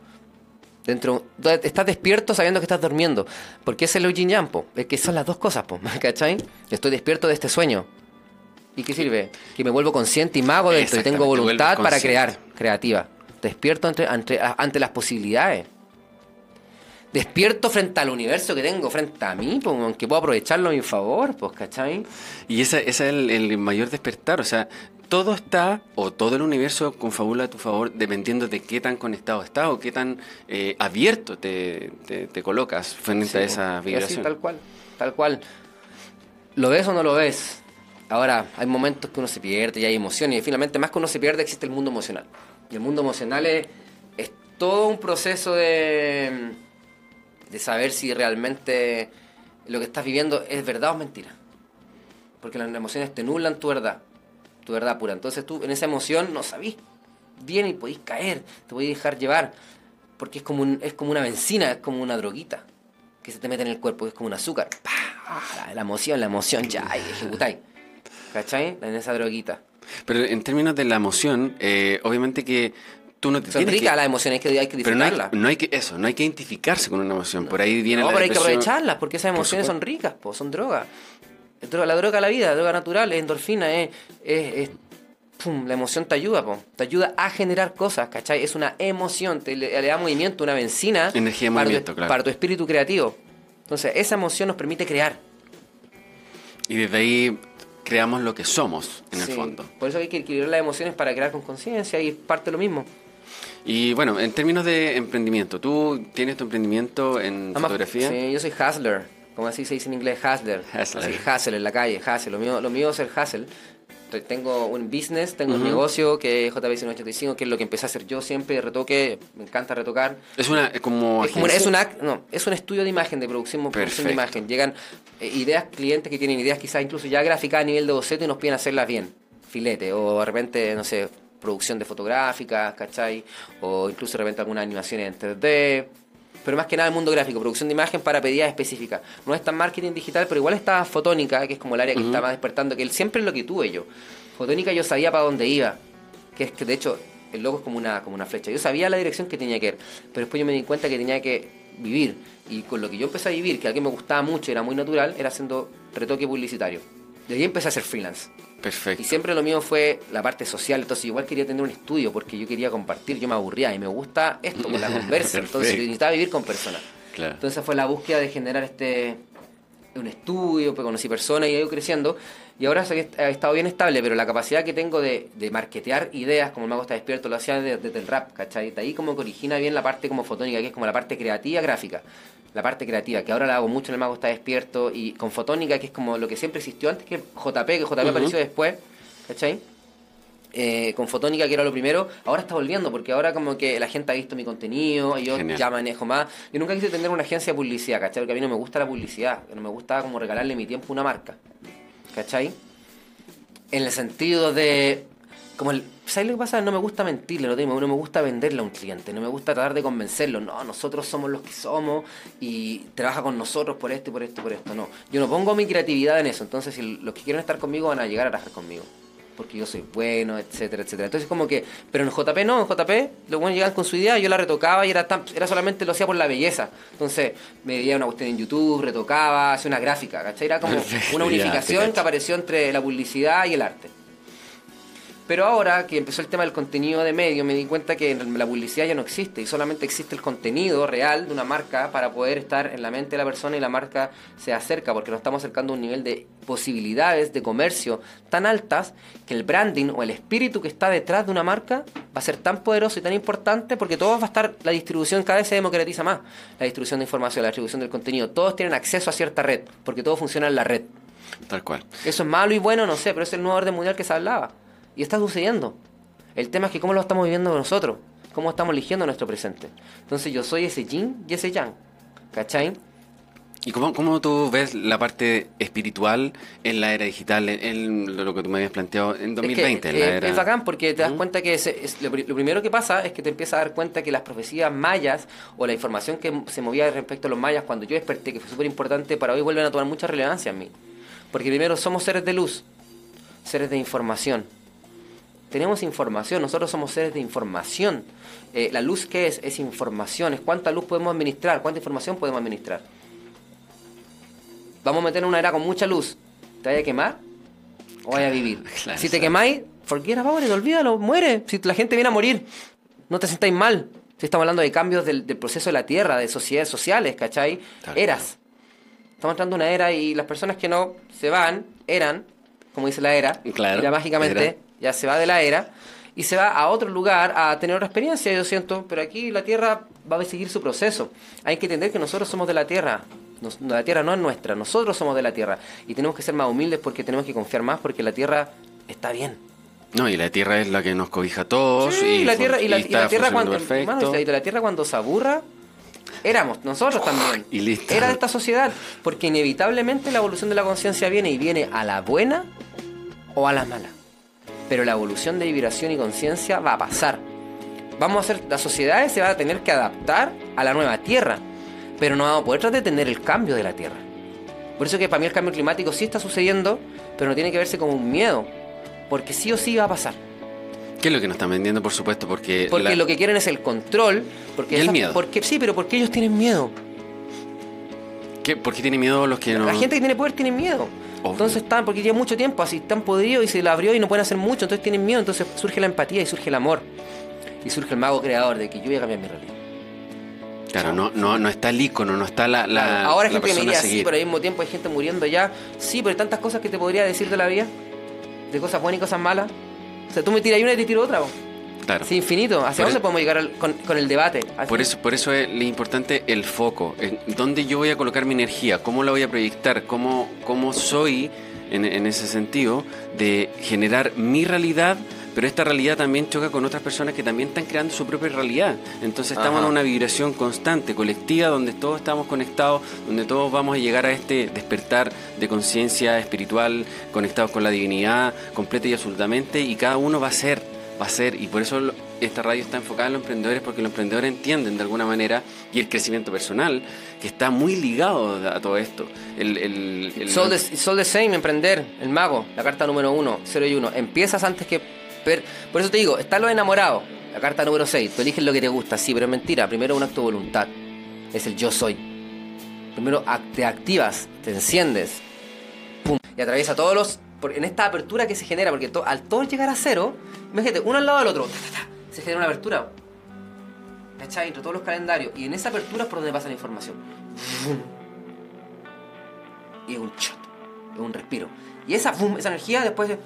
Dentro, estás despierto sabiendo que estás durmiendo. Porque ese es el Yin Yang, po. Es que son las dos cosas, po. ¿cachai? Estoy despierto de este sueño. ¿Y qué sirve? Que me vuelvo consciente y mago dentro y tengo voluntad para crear, creativa. Despierto ante, ante, ante las posibilidades. Despierto frente al universo que tengo frente a mí, aunque puedo aprovecharlo a mi favor, pues, ¿cachai? Y ese, ese es el, el mayor despertar. O sea, todo está, o todo el universo confabula a tu favor, dependiendo de qué tan conectado estás o qué tan eh, abierto te, te- te colocas frente Sí, a esa Y así, vibración. tal cual, tal cual. ¿Lo ves o no lo ves? Ahora, hay momentos que uno se pierde y hay emociones. Y finalmente, más que uno se pierde, existe el mundo emocional. Y el mundo emocional es, es todo un proceso de, de saber si realmente lo que estás viviendo es verdad o mentira. Porque las emociones te nublan tu verdad, tu verdad pura. Entonces tú en esa emoción no sabís bien y podéis caer, te podéis dejar llevar. Porque es como, un- es como una benzina, es como una droguita que se te mete en el cuerpo, es como un azúcar. ¡Pah! Ah, La, la emoción, la emoción, ya, y ejecutáis. ¿Cachai? En esa droguita. Pero en términos de la emoción, eh, obviamente que tú no te Son ricas las emociones, hay que, hay que Pero no hay, disfrutarlas. no hay que eso, no hay que identificarse con una emoción. Por ahí viene No, la pero hay que depresión. aprovecharlas porque esas Por emociones son ricas, po, son drogas. Es La droga de la vida, la droga natural, es endorfina, es, es- es- pum, la emoción te ayuda, po. te ayuda a generar cosas, ¿cachai? Es una emoción, te le, le da movimiento, una benzina Energía para, movimiento, tu, claro. para tu espíritu creativo. Entonces, esa emoción nos permite crear. Y desde ahí creamos lo que somos, en el fondo. Por eso hay que equilibrar las emociones para crear con conciencia y es parte de lo mismo. Y bueno, en términos de emprendimiento, ¿tú tienes tu emprendimiento en Ama- fotografía? Sí, yo soy hustler. Como así se dice en inglés, hustler. Hustler. Así, hustle en la calle, hustle. Lo mío, lo mío es el hustle. Te- Tengo un business, tengo un negocio que es JB185, que es lo que empecé a hacer yo siempre, retoque, me encanta retocar. Es una es como Es, como, es, una, no, es un estudio de imagen, de producción, producción de imagen. Llegan eh, ideas, clientes que tienen ideas quizás incluso ya gráficas a nivel de boceto y nos piden hacerlas bien, filete, o de repente, no sé, producción de fotográficas, ¿cachai? O incluso de repente algunas animaciones en 3D. Pero más que nada el mundo gráfico, producción de imagen para pedidas específicas. No es tan marketing digital, pero igual está fotónica, que es como el área que Ujú. está más despertando, que él siempre es lo que tuve yo. Fotónica yo sabía para dónde iba, que es que de hecho el logo es como una, como una flecha. Yo sabía la dirección que tenía que ir, pero después yo me di cuenta que tenía que vivir. Y con lo que yo empecé a vivir, que algo que me gustaba mucho, era muy natural, era haciendo retoque publicitario. De ahí empecé a hacer freelance. Perfecto. Y siempre lo mío fue la parte social, entonces igual quería tener un estudio porque yo quería compartir, yo me aburría y me gusta esto, con la conversa, entonces yo necesitaba vivir con personas. Claro. Entonces fue la búsqueda de generar este un estudio, pues conocí personas y he ido creciendo. Y ahora que he estado bien estable, pero la capacidad que tengo de, de marketear ideas, como el mago está despierto, lo hacía desde, desde el rap, ¿cachai? De ahí como que origina bien la parte como fotónica, que es como la parte creativa gráfica. La parte creativa, que ahora la hago mucho en el mago está despierto, y con fotónica, que es como lo que siempre existió antes, que JP, que JP apareció después, ¿cachai? Eh, con Fotónica, que era lo primero, ahora está volviendo, porque ahora como que la gente ha visto mi contenido y yo Genial. ya manejo más. Yo nunca quise tener una agencia de publicidad, ¿cachai? Porque a mí no me gusta la publicidad, no me gusta como regalarle mi tiempo a una marca, ¿cachai? En el sentido de, como el- ¿sabes lo que pasa? No me gusta mentirle, no, no me gusta venderle a un cliente, no me gusta tratar de convencerlo. No, nosotros somos los que somos y trabaja con nosotros por esto y por esto y por esto. No, yo no pongo mi creatividad en eso. Entonces, si los que quieren estar conmigo van a llegar a trabajar conmigo porque yo soy bueno, etcétera, etcétera. Entonces como que, pero en JP no, en JP los buenos llegaban con su idea, yo la retocaba y era tan, era solamente lo hacía por la belleza. Entonces me veía una cuestión en YouTube, retocaba, hacía una gráfica, ¿cachai? Era como una unificación que apareció entre la publicidad y el arte. Pero ahora que empezó el tema del contenido de medio, me di cuenta que la publicidad ya no existe y solamente existe el contenido real de una marca para poder estar en la mente de la persona y la marca se acerca, porque nos estamos acercando a un nivel de posibilidades de comercio tan altas que el branding o el espíritu que está detrás de una marca va a ser tan poderoso y tan importante porque todo va a estar, la distribución cada vez se democratiza más, la distribución de información, la distribución del contenido, todos tienen acceso a cierta red, porque todo funciona en la red. Tal cual. Eso es malo y bueno, no sé, pero es el nuevo orden mundial que se hablaba. Y está sucediendo. El tema es que cómo lo estamos viviendo nosotros, cómo estamos eligiendo nuestro presente. Entonces yo soy ese yin y ese yang. ¿Cachai? ¿Y cómo, cómo tú ves la parte espiritual en la era digital, en, lo que tú me habías planteado en 2020? Es, en la era... es bacán porque te das cuenta que es, lo, primero que pasa es que te empiezas a dar cuenta que las profecías mayas o la información que se movía respecto a los mayas cuando yo desperté, que fue súper importante, para hoy vuelven a tomar mucha relevancia en mí. Porque primero somos seres de luz, seres de información tenemos información, nosotros somos seres de información. Eh, la luz qué es? Es información, es cuánta luz podemos administrar, cuánta información podemos administrar. Vamos a meter una era con mucha luz, ¿te vaya a quemar o vaya a vivir? si te quemáis, forget about it, olvídalo, muere. Si la gente viene a morir, no te sentáis mal. Si estamos hablando de cambios del, proceso de la Tierra, de sociedades sociales, ¿cachai? Eras. Estamos entrando en una era y las personas que no se van, eran, como dice la era, claro, era mágicamente ya se va de la era y se va a otro lugar a tener otra experiencia, yo siento, pero aquí la Tierra va a seguir su proceso. Hay que entender que nosotros somos de la Tierra, la Tierra no es nuestra, nosotros somos de la Tierra y tenemos que ser más humildes porque tenemos que confiar más porque la Tierra está bien. No, y la Tierra es la que nos cobija a todos. Sí, y, la Tierra, y, la, Tierra cuando, la Tierra cuando se aburra, éramos nosotros también. Y listo. Era de esta sociedad, porque inevitablemente la evolución de la conciencia viene y viene a la buena o a la mala pero la evolución de vibración y conciencia va a pasar. Vamos a hacer, las sociedades se van a tener que adaptar a la nueva Tierra, pero no vamos a poder detener el cambio de la Tierra. Por eso que para mí el cambio climático sí está sucediendo, pero no tiene que verse como un miedo, porque sí o sí va a pasar. ¿Qué es lo que nos están vendiendo, por supuesto? Porque, porque lo que quieren es el control. Porque ¿Y el miedo? Porque, sí, pero porque ellos tienen miedo. ¿Qué, ¿Por qué tienen miedo los que no...? La gente que tiene poder tiene miedo. Entonces están, porque lleva mucho tiempo así, están podridos y se lo abrió y no pueden hacer mucho, entonces tienen miedo, entonces surge la empatía y surge el amor. Y surge el mago creador de que yo voy a cambiar mi realidad. Claro, no, no, no está el icono, no está la. la Ahora hay gente que me diría, sí, pero al mismo tiempo hay gente muriendo ya. Sí, pero hay tantas cosas que te podría decir de la vida, de cosas buenas y cosas malas. O sea, tú me tiras una y te tiro otra. Claro. Sí, infinito. ¿Hacia dónde podemos llegar con, el debate? Por eso, por eso es lo importante el foco. ¿Dónde yo voy a colocar mi energía? ¿Cómo la voy a proyectar? ¿Cómo, cómo soy en, en ese sentido de generar mi realidad? pero esta realidad también choca con otras personas que también están creando su propia realidad. Entonces estamos en una vibración constante, colectiva, donde todos estamos conectados, donde todos vamos a llegar a este despertar de conciencia espiritual, conectados con la divinidad completa y absolutamente, y cada uno va a ser va a ser, y por eso esta radio está enfocada en los emprendedores, porque los emprendedores entienden de alguna manera, y el crecimiento personal, que está muy ligado a todo esto. El, el, el Soul, the, Same, emprender, el mago, la carta número uno, 0 y 1. Empiezas antes que... por eso te digo, está lo enamorado, la carta número 6, tú eliges lo que te gusta, sí, pero es mentira, primero un acto de voluntad, es el yo soy. Primero te activas, te enciendes, pum, y atraviesa todos los en esta apertura que se genera, porque al todo llegar a cero, imagínate, uno al lado del otro, se genera una apertura. ¿Cachai? Entre todos los calendarios. Y en esa apertura es por donde pasa la información. Y es un shot, es un respiro. Y esa, esa energía después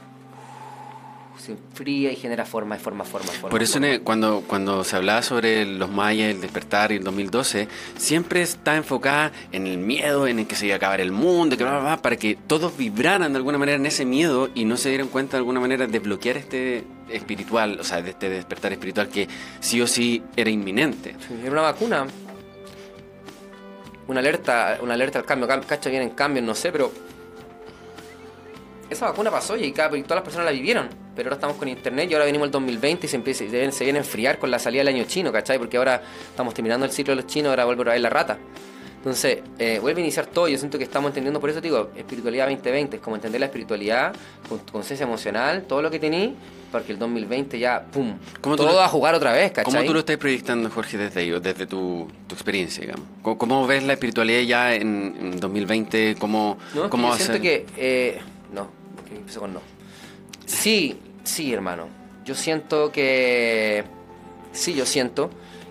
se enfría y genera forma, y forma, forma, forma. Por eso cuando, cuando se hablaba sobre los mayas, el despertar y el 2012, siempre está enfocada en el miedo, en el que se iba a acabar el mundo, que para que todos vibraran de alguna manera en ese miedo y no se dieran cuenta de alguna manera de bloquear este espiritual, o sea, de este despertar espiritual que sí o sí era inminente. era una vacuna. Una alerta, una alerta al cambio. Cacho vienen cambios, no sé, pero esa vacuna pasó y, todas las personas la vivieron. Pero ahora estamos con internet y ahora venimos el 2020 y se, empieza, se, viene, se viene a enfriar con la salida del año chino, ¿cachai? Porque ahora estamos terminando el ciclo de los chinos, ahora vuelve a ver la rata. Entonces, eh, vuelve a iniciar todo. Yo siento que estamos entendiendo, por eso te digo, espiritualidad 2020, es como entender la espiritualidad, con conciencia emocional, todo lo que tení, porque el 2020 ya, ¡pum! ¿Cómo tú todo lo- a jugar otra vez, ¿cachai? ¿Cómo tú lo estás proyectando, Jorge, desde desde tu, tu experiencia, digamos? ¿Cómo, cómo ves la espiritualidad ya en, en 2020? ¿Cómo, No, cómo yo siento que. eh, no, que empiezo con no. Sí, sí, hermano. Yo siento que. Sí, yo siento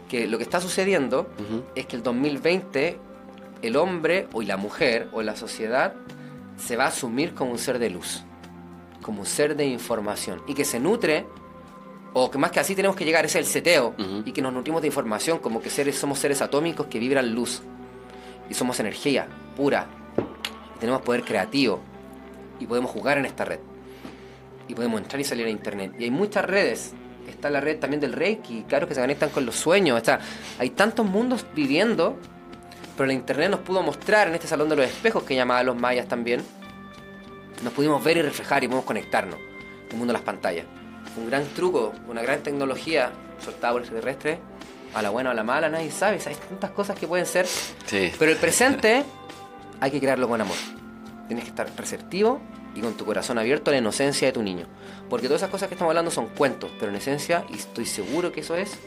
que lo que está sucediendo es que el 2020, el hombre o la mujer o la sociedad se va a asumir como un ser de luz, como un ser de información y que se nutre. O que más que así tenemos que llegar, ese es el seteo, y que nos nutrimos de información, como que seres, somos seres atómicos que vibran luz. Y somos energía pura, y tenemos poder creativo y podemos jugar en esta red y podemos entrar y salir a internet. Y hay muchas redes. Está la red también del Reiki claro que se conectan con los sueños. O sea, hay tantos mundos viviendo pero la internet nos pudo mostrar en este salón de los espejos que llamaban los mayas también. Nos pudimos ver y reflejar y podemos conectarnos. El mundo de las pantallas. Un gran truco una gran tecnología soltada por extraterrestres. A la buena o a la mala nadie sabe. Hay tantas cosas que pueden ser. Sí. pero el presente hay que crearlo con amor. Tienes que estar receptivo y con tu corazón abierto a la inocencia de tu niño. Porque todas esas cosas que estamos hablando son cuentos, pero en esencia, y estoy seguro que eso es,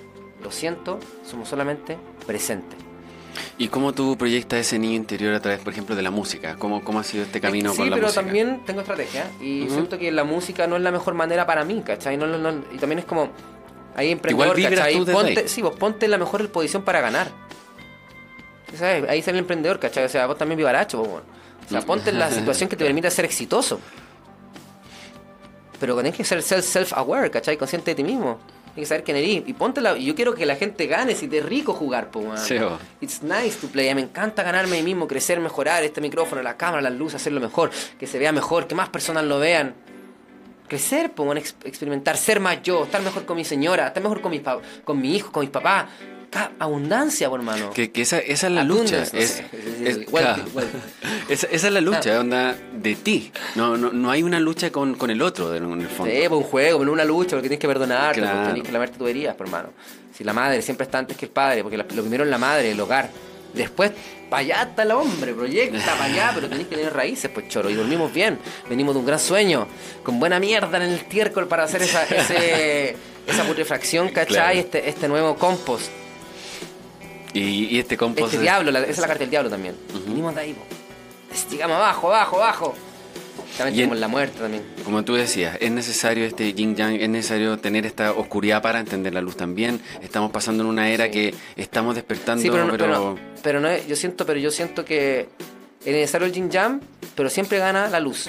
lo siento, somos solamente presentes. ¿Y cómo tú proyectas ese niño interior a través, por ejemplo, de la música? ¿Cómo, cómo ha sido este camino sí, con la pero música? también tengo estrategia y siento que la música no es la mejor manera para mí, ¿cachai? No, no- no- y también es como, hay emprendedor, vibras ¿cachai? tú Ponte, ahí. sí, vos ponte en la mejor posición para ganar. ¿Sabes? Ahí sale el emprendedor, ¿cachai? O sea, vos también vivaracho, po, weón. O sea, ponte en la situación que te permita ser exitoso. Pero tenés que ser self- self-aware, ¿cachai? Consciente de ti mismo. Tienes que saber quién eres. Y ponte la... Yo quiero que la gente gane, si te es rico jugar, po. Sí, bo. It's nice to play. Me encanta ganarme a mí mismo, crecer, mejorar este micrófono, la cámara, las luces, hacerlo mejor, que se vea mejor, que más personas lo vean. Crecer, bueno, ex- experimentar, ser más yo, estar mejor con mi señora, estar mejor con mi, pa- con mi hijo, con mis papás. Abundancia, por hermano. Que, que esa, esa es la lucha. claro. esa, es la lucha, Ah. onda de ti. No, no, no hay una lucha con, con el otro, en el fondo. Sí, pues un juego, no una lucha, porque tienes que perdonarte, Claro. porque tienes que lavarte tuberías, por hermano. Si la madre siempre está antes que el padre, porque la- lo primero es la madre, el hogar. Después, para allá está el hombre, proyecta para allá, pero tenés que tener raíces, pues choro. Y dormimos bien, venimos de un gran sueño, con buena mierda en el estiércol para hacer esa, ese, esa putrefacción, ¿cachai? Claro. Este, este nuevo compost. Y, y este compost. Este es- diablo, la- esa es la carta del diablo también. Ujú. Venimos de ahí, po. Llegamos abajo, abajo, abajo. También Y en- tenemos la muerte también. Como tú decías, es necesario este yin yang, es necesario tener esta oscuridad para entender la luz también. Estamos pasando en una era Sí. que estamos despertando, Sí, pero, no- pero, pero, no- pero no es- yo siento, pero yo siento que es necesario el yin yang, pero siempre gana la luz.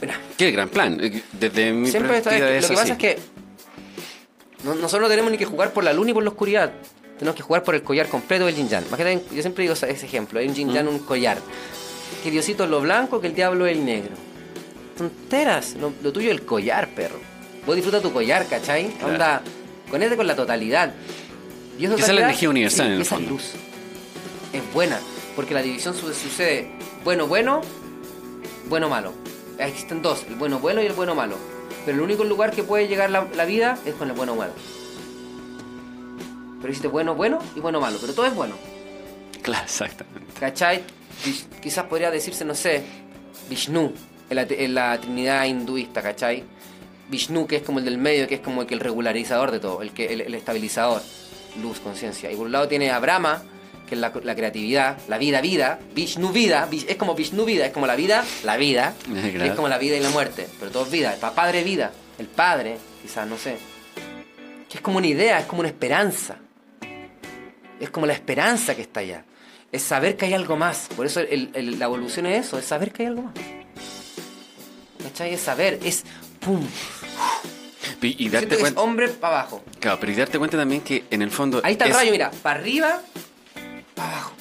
Mira, qué gran plan. Eh, Desde mi siempre perspectiva lo que pasa es que no- nosotros no tenemos ni que jugar por la luz ni por la oscuridad. Tenemos que jugar por el collar completo del yin yang. Imagínate, yo siempre digo ese ejemplo, hay un yang, un collar. Que Diosito es lo blanco, que el diablo es el negro. Tonteras, lo, lo tuyo es el collar, perro. Vos disfruta tu collar, ¿cachai? Claro. Onda, conecta con la totalidad. Y Esa es la energía universal, en el esa fondo. luz. Es buena, porque la división su- sucede bueno, bueno, bueno, malo. Existen dos, el bueno, bueno y el bueno, malo. Pero el único lugar que puede llegar la, la vida es con el bueno, malo. Pero existe bueno, bueno y bueno, malo. Pero todo es bueno. Claro, exactamente. ¿Cachai? Quizás podría decirse, no sé, Vishnu, en la, en la trinidad hinduista, ¿cachai? Vishnu, que es como el del medio, que es como el, que el regularizador de todo, el, que, el, el estabilizador, luz, conciencia. Y por un lado tiene a Brahma, que es la, la creatividad, la vida, vida, Vishnu, vida, es como Vishnu, vida, es como la vida, la vida, claro. es como la vida y la muerte, pero todo es vida, el pa- padre vida, el padre, quizás, no sé. Que es como una idea, es como una esperanza. Es como la esperanza que está allá. Es saber que hay algo más. Por eso el- el- la evolución es eso, es saber que hay algo más. ¿Cachai? Es saber, es pum. Y, darte que es cuenta. hombre para abajo. Claro, pero y darte cuenta también que en el fondo. Ahí está el rayo, mira, para arriba, para abajo.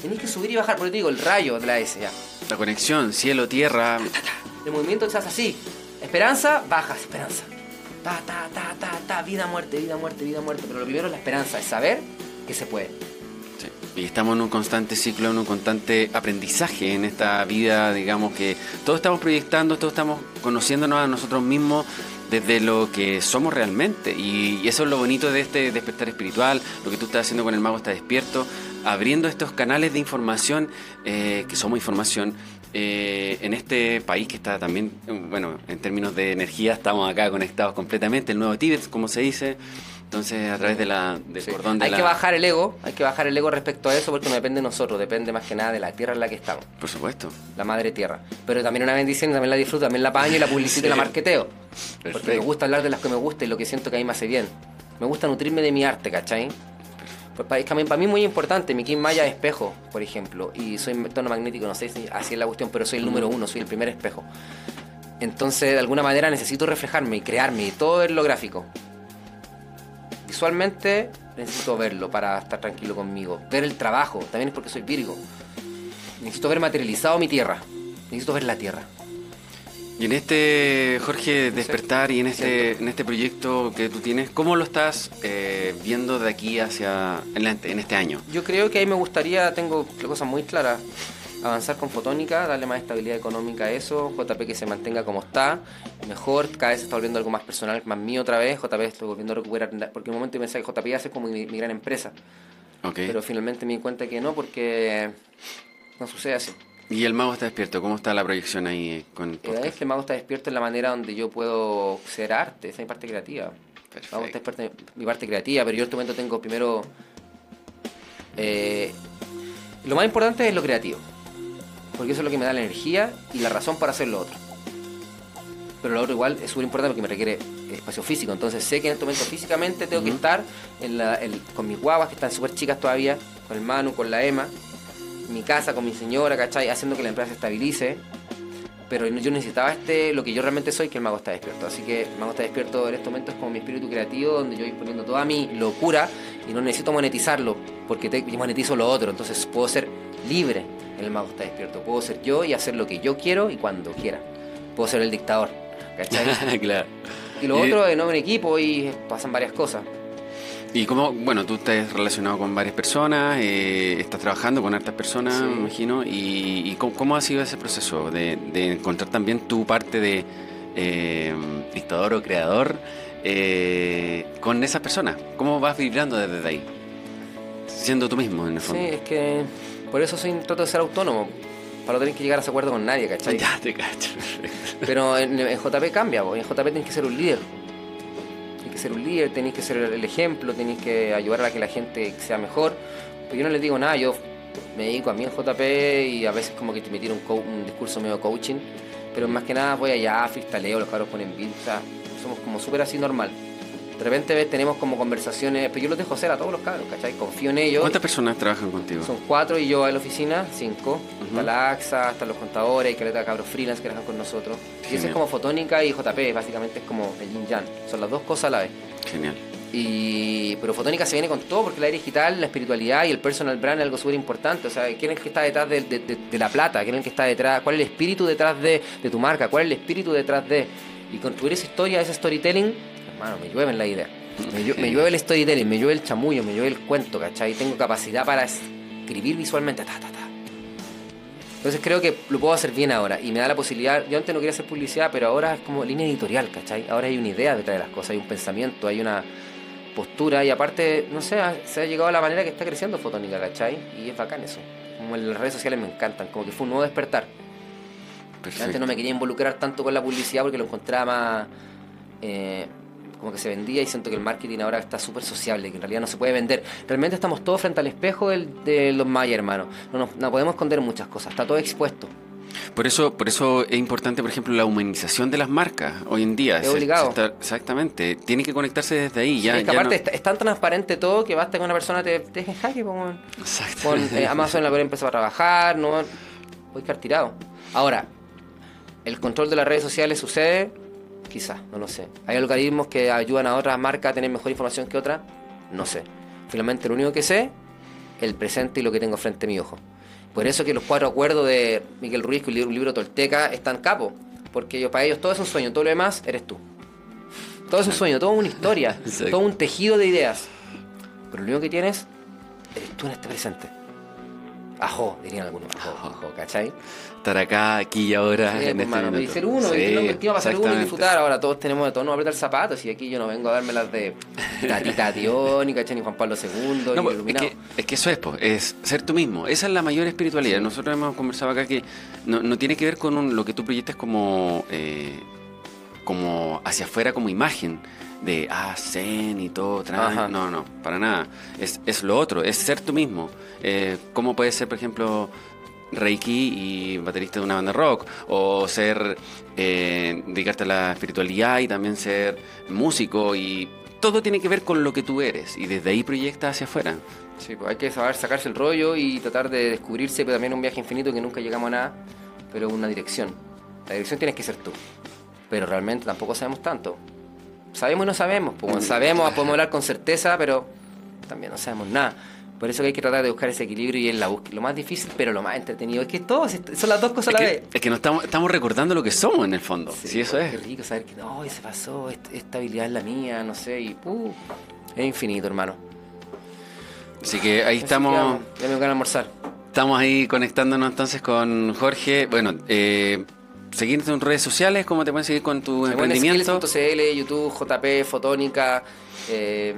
Tenés que subir y bajar, porque te digo, el rayo de la S ya. La conexión, cielo, tierra. El movimiento hace así. Esperanza, bajas, esperanza. Ta, ta, ta, ta, ta, vida, muerte, vida, muerte, vida, muerte. Pero lo primero es la esperanza, es saber que se puede. Sí. Y estamos en un constante ciclo, en un constante aprendizaje en esta vida, digamos que todos estamos proyectando, todos estamos conociéndonos a nosotros mismos desde lo que somos realmente. Y, eso es lo bonito de este despertar espiritual, lo que tú estás haciendo con el mago está despierto, abriendo estos canales de información, eh, que somos información, eh, en este país que está también, bueno, en términos de energía estamos acá conectados completamente, el nuevo Tíbet, como se dice. Entonces, a través de la, del cordón de Hay que bajar el ego, hay que bajar el ego respecto a eso porque no depende de nosotros, depende más que nada de la tierra en la que estamos. Por supuesto. La madre tierra. Pero también una bendición, también la disfruto, también la paño y la publicito y la marqueteo. Porque me gusta hablar de las que me gusta y lo que siento que a mí me hace bien. Me gusta nutrirme de mi arte, ¿cachai? Pues para, para mí es muy importante, mi Kim Maya es espejo, por ejemplo, y soy tono magnético, no sé si así es la cuestión, pero soy el número uno, soy el primer espejo. Entonces, de alguna manera necesito reflejarme y crearme y todo es lo gráfico visualmente necesito verlo para estar tranquilo conmigo. Ver el trabajo, también es porque soy Virgo. Necesito ver materializado mi tierra. Necesito ver la tierra. Y en este, Jorge, despertar y en este, en este proyecto que tú tienes, ¿cómo lo estás eh, viendo de aquí hacia en este año? Yo creo que ahí me gustaría, tengo cosas muy claras avanzar con fotónica, darle más estabilidad económica a eso, JP que se mantenga como está, mejor, cada vez se está volviendo algo más personal, más mío otra vez, JP estoy volviendo a recuperar, porque en un momento pensé que JP iba a ser como mi, gran empresa, pero finalmente me di cuenta que no, porque no sucede así. ¿Y el mago está despierto? ¿Cómo está la proyección ahí con el Es que el mago está despierto en la manera donde yo puedo ser arte, esa es mi parte creativa. El mago está despierto en mi parte creativa, pero yo en este momento tengo primero... Eh, lo más importante es lo creativo porque eso es lo que me da la energía y la razón para hacer lo otro. Pero lo otro igual es súper importante porque me requiere espacio físico, entonces sé que en este momento físicamente tengo que estar con mis guaguas que están súper chicas todavía, con el Manu, con la Emma, mi casa, con mi señora, ¿cachai? Haciendo que la empresa se estabilice. Pero yo necesitaba este, lo que yo realmente soy, que el mago está despierto. Así que el mago está despierto en este momento es como mi espíritu creativo, donde yo voy poniendo toda mi locura y no necesito monetizarlo, porque te, monetizo lo otro. Entonces puedo ser libre el mago está despierto. Puedo ser yo y hacer lo que yo quiero y cuando quiera. Puedo ser el dictador. ¿Cachai? claro. Y lo otro es no en equipo y pasan varias cosas. Y como, bueno, tú estás relacionado con varias personas, eh, estás trabajando con hartas personas, me imagino, y, ¿cómo, ha sido ese proceso de, encontrar también tu parte de eh, dictador o creador eh, con esas personas? ¿Cómo vas vibrando desde ahí? Siendo tú mismo, en el fondo. Sí, es que por eso soy, trato de ser autónomo. Para no tener que llegar a ese acuerdo con nadie, ¿cachai? Ya te cacho. Pero en, JP cambia, en JP tenés que ser un líder. Tienes que ser un líder, tenés que ser el ejemplo, tenés que ayudar a que la gente sea mejor. Pero yo no les digo nada, yo me dedico a mí en JP y a veces como que te metieron un, un discurso medio coaching. Pero más que nada voy allá, freestaleo, los cabros ponen sea, somos como súper así normal. De repente tenemos como conversaciones, pero yo los dejo hacer a todos los cabros, ¿cachai? Confío en ellos. ¿Cuántas personas trabajan contigo? Son cuatro y yo en la oficina, cinco. Está la AXA, están los contadores, hay caleta de cabros freelance que trabajan con nosotros. Y ese es como Fotónica y JP, básicamente es como el yin yang. Son las dos cosas a la vez. Genial. Y, pero Fotónica se viene con todo porque la digital, la espiritualidad y el personal brand es algo súper importante. O sea, ¿quién es el que está detrás de, la plata? ¿Quién es el que está detrás? ¿Cuál es el espíritu detrás de, de tu marca? ¿Cuál es el espíritu detrás de...? Y construir esa historia, ese storytelling, hermano, me llueven la idea. Me, llueve el storytelling, me llueve el chamullo, me llueve el cuento, ¿cachai? Tengo capacidad para escribir visualmente, ta, ta, ta. Entonces creo que lo puedo hacer bien ahora y me da la posibilidad, yo antes no quería hacer publicidad, pero ahora es como línea editorial, ¿cachai? Ahora hay una idea detrás de las cosas, hay un pensamiento, hay una postura y aparte, no sé, se ha llegado a la manera que está creciendo Fotónica, ¿cachai? Y es bacán eso. Como en las redes sociales me encantan, como que fue un nuevo despertar. Antes no me quería involucrar tanto con la publicidad porque lo encontraba más... Eh, como que se vendía y siento que el marketing ahora está súper sociable, que en realidad no se puede vender. Realmente estamos todos frente al espejo de los Maya, hermano. No, no, podemos esconder muchas cosas, está todo expuesto. Por eso, por eso es importante, por ejemplo, la humanización de las marcas hoy en día. Es obligado. exactamente. Tiene que conectarse desde ahí. Ya, es que aparte es, tan transparente todo que basta que una persona te, te deje jaque. Con, con eh, Amazon la puede empezar a trabajar, no voy a quedar tirado. Ahora, el control de las redes sociales sucede Quizás, no lo sé. ¿Hay algoritmos que ayudan a otras marcas a tener mejor información que otras? No sé. Finalmente lo único que sé, el presente y lo que tengo frente a mi ojo. Por eso que los cuatro acuerdos de Miguel Ruiz, que un libro tolteca, están capo. Porque ellos, para ellos todo es un sueño, todo lo demás eres tú. Todo es un sueño, todo es una historia, todo un tejido de ideas. Pero lo único que tienes eres tú en este presente. Ajo, dirían algunos. Ajo, ajo, ¿cachai? Estar acá, aquí y ahora. Sí, en este hermano, y ser uno, Sí, y para ser uno y disfrutar. Ahora todos tenemos de todos nos apretar zapatos y aquí yo no vengo a darme las de Tatita Dion, ni cachai, ni Juan Pablo II, No, ni pues, es, que, es que eso es, po, es ser tú mismo. Esa es la mayor espiritualidad. Nosotros hemos conversado acá que no, no tiene que ver con un- lo que tú proyectas como, eh, como hacia afuera, como imagen de, ah, zen y todo. tra- Ajá. No, no, para nada. Es, es lo otro, es ser tú mismo. Eh, ¿Cómo puedes ser, por ejemplo, Reiki y baterista de una banda rock? O ser, eh, dedicarte a la espiritualidad y también ser músico y... Todo tiene que ver con lo que tú eres y desde ahí proyectas hacia afuera. Sí, pues hay que saber sacarse el rollo y tratar de descubrirse, pero también un viaje infinito que nunca llegamos a nada, pero una dirección. La dirección tienes que ser tú. Pero realmente tampoco sabemos tanto. Sabemos y no sabemos. Pues, sabemos, podemos hablar con certeza, pero también no sabemos nada. Por eso que hay que tratar de buscar ese equilibrio y es la búsqueda. Lo más difícil, pero lo más entretenido. Es que todos son las dos cosas a la vez. es que nos estamos, estamos recordando lo que somos en el fondo. Sí, eso Qué es. rico saber que no, se pasó, est- esta habilidad es la mía, no sé, y uh, es infinito, hermano. Así que ahí Así estamos, que vamos, Ya me voy a almorzar. estamos ahí conectándonos entonces con Jorge. Bueno, eh, seguirte en redes sociales, cómo te pueden seguir con tu emprendimiento. Skills.cl, YouTube, JP, Fotónica, eh,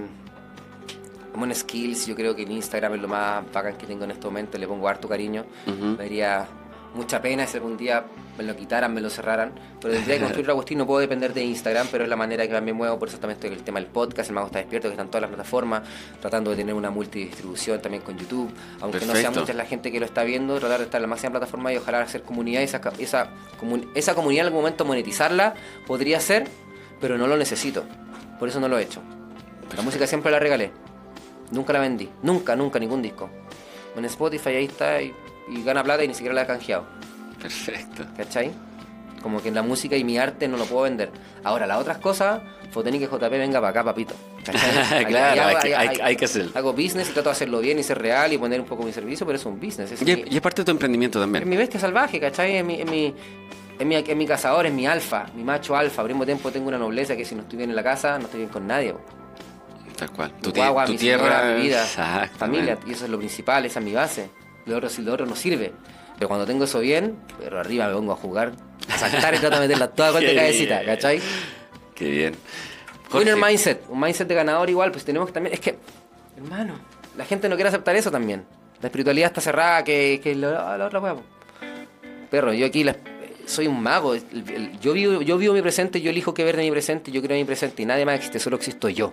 Mon Skills, yo creo que en Instagram es lo más bacán que tengo en este momento, le pongo harto cariño. Ujú. Me daría mucha pena si algún día me lo quitaran, me lo cerraran, pero tendría que construir la cuestión, no puedo depender de Instagram, pero es la manera que me muevo, por eso también estoy el tema del podcast, el Mago está despierto, que están todas las plataformas, tratando de tener una multidistribución también con YouTube, aunque no sea mucha la gente que lo está viendo, tratar de estar en la máxima plataforma y ojalá hacer comunidad, esa, esa, comun- esa comunidad en algún momento monetizarla, podría ser, pero no lo necesito, por eso no lo he hecho. La música siempre la regalé, nunca la vendí, nunca, nunca, ningún disco. En Spotify ahí está y, y gana plata y ni siquiera la he canjeado. Perfecto. ¿Cachai? Como que la música y mi arte no lo puedo vender. Ahora, las otras cosas, Foténica y JP, venga para acá, papito. ¿Cachai? Claro, hay que- ahí- hay- ahí- hay que hacerlo. Hago business y trato de hacerlo bien y ser real y poner un poco mi servicio, pero es un business. Es, Y, mi, es- y es parte de tu emprendimiento es también. mi bestia salvaje, ¿cachai? Es mi, es mi, es mi, es mi cazador, es mi alfa, mi macho alfa. Al mismo tiempo tengo una nobleza que si no estoy bien en la casa, no estoy bien con nadie. po. Tal cual. Tu, guagua, tu mi tierra, señora, mi vida, familia, y eso es lo principal, esa es mi base. Lo otro, si lo otro no sirve. Pero cuando tengo eso bien, pero arriba me pongo a jugar, a saltar y trato de meterla toda Qué cabecita, bien. ¿cachai? Qué bien. Winner mindset, un mindset de ganador igual, pues tenemos que también, es que, hermano, la gente no quiere aceptar eso también. La espiritualidad está cerrada, que, que la, la otra hueá. Perro, yo aquí la- soy un mago. yo, vivo, yo vivo mi presente, yo elijo qué ver de mi presente, yo creo en mi presente y nadie más existe, solo existo yo.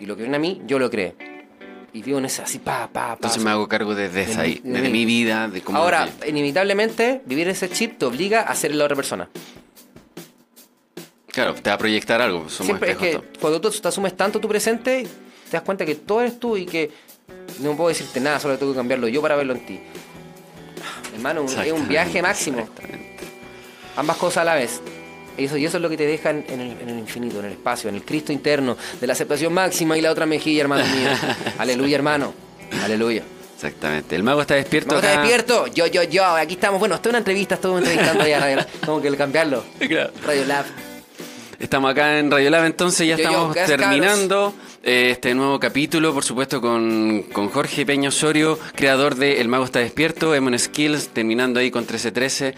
Y lo que viene a mí, yo lo creo. Y vivo en esa así, pa, pa, pa. Entonces me hago cargo desde De ahí, de mi vida, de cómo... Ahora, inevitablemente, vivir ese chip te obliga a ser la otra persona. claro, te va a proyectar algo. Siempre es que cuando tú te asumes tanto tu presente, te das cuenta que todo eres tú y que no puedo decirte nada, solo tengo que cambiarlo yo para verlo en ti. Hermano, es un viaje máximo. Ambas cosas a la vez. Y eso, y eso es lo que te deja en, el, en el infinito, en el espacio, en el Cristo interno, de la aceptación máxima y la otra mejilla, hermano mío. Aleluya, hermano. Aleluya. Exactamente. El mago está despierto ¿Cómo estás acá. despierto? Yo, yo, yo. Aquí estamos. Bueno, esto es una entrevista, estuve entrevistando ya. Radio Lab. Tengo que cambiarlo. Claro. Radio Lab. Estamos acá en Radio Lab, entonces ya Yo, estamos terminando eh, este nuevo capítulo, por supuesto, con, con Jorge Peña Osorio, creador de El Mago está despierto, Emon Skills, terminando ahí con 1313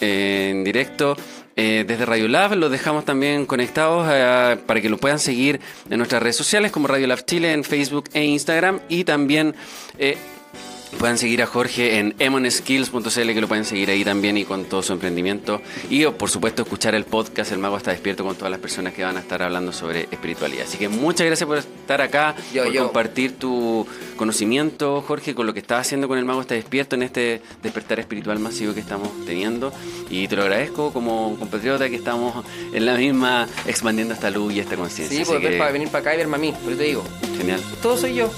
eh, en directo. Eh, desde Radio Lab los dejamos también conectados eh, para que lo puedan seguir en nuestras redes sociales como Radio Lab Chile en Facebook e Instagram y también eh, Pueden seguir a Jorge en emonskills.cl que lo pueden seguir ahí también y con todo su emprendimiento. Y por supuesto escuchar el podcast El Mago está despierto con todas las personas que van a estar hablando sobre espiritualidad. Así que muchas gracias por estar acá, Yo, por yo. compartir tu conocimiento, Jorge, con lo que estás haciendo con El Mago está despierto en este despertar espiritual masivo que estamos teniendo. Y te lo agradezco como compatriota que estamos en la misma expandiendo esta luz y esta conciencia. Sí, Así pues que, para venir para acá y verme a mí. Pero te digo, genial. todo soy yo.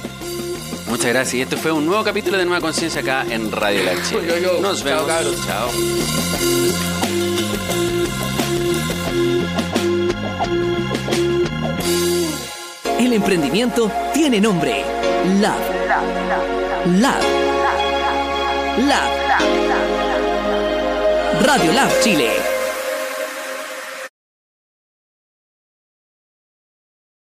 Muchas gracias. Y este fue un nuevo capítulo de Nueva Conciencia acá en Radio La Chile. Yo, yo. Nos Chao, vemos. cabros. Chao. El emprendimiento tiene nombre. Lab. Lab. Lab. Radio Lab Chile.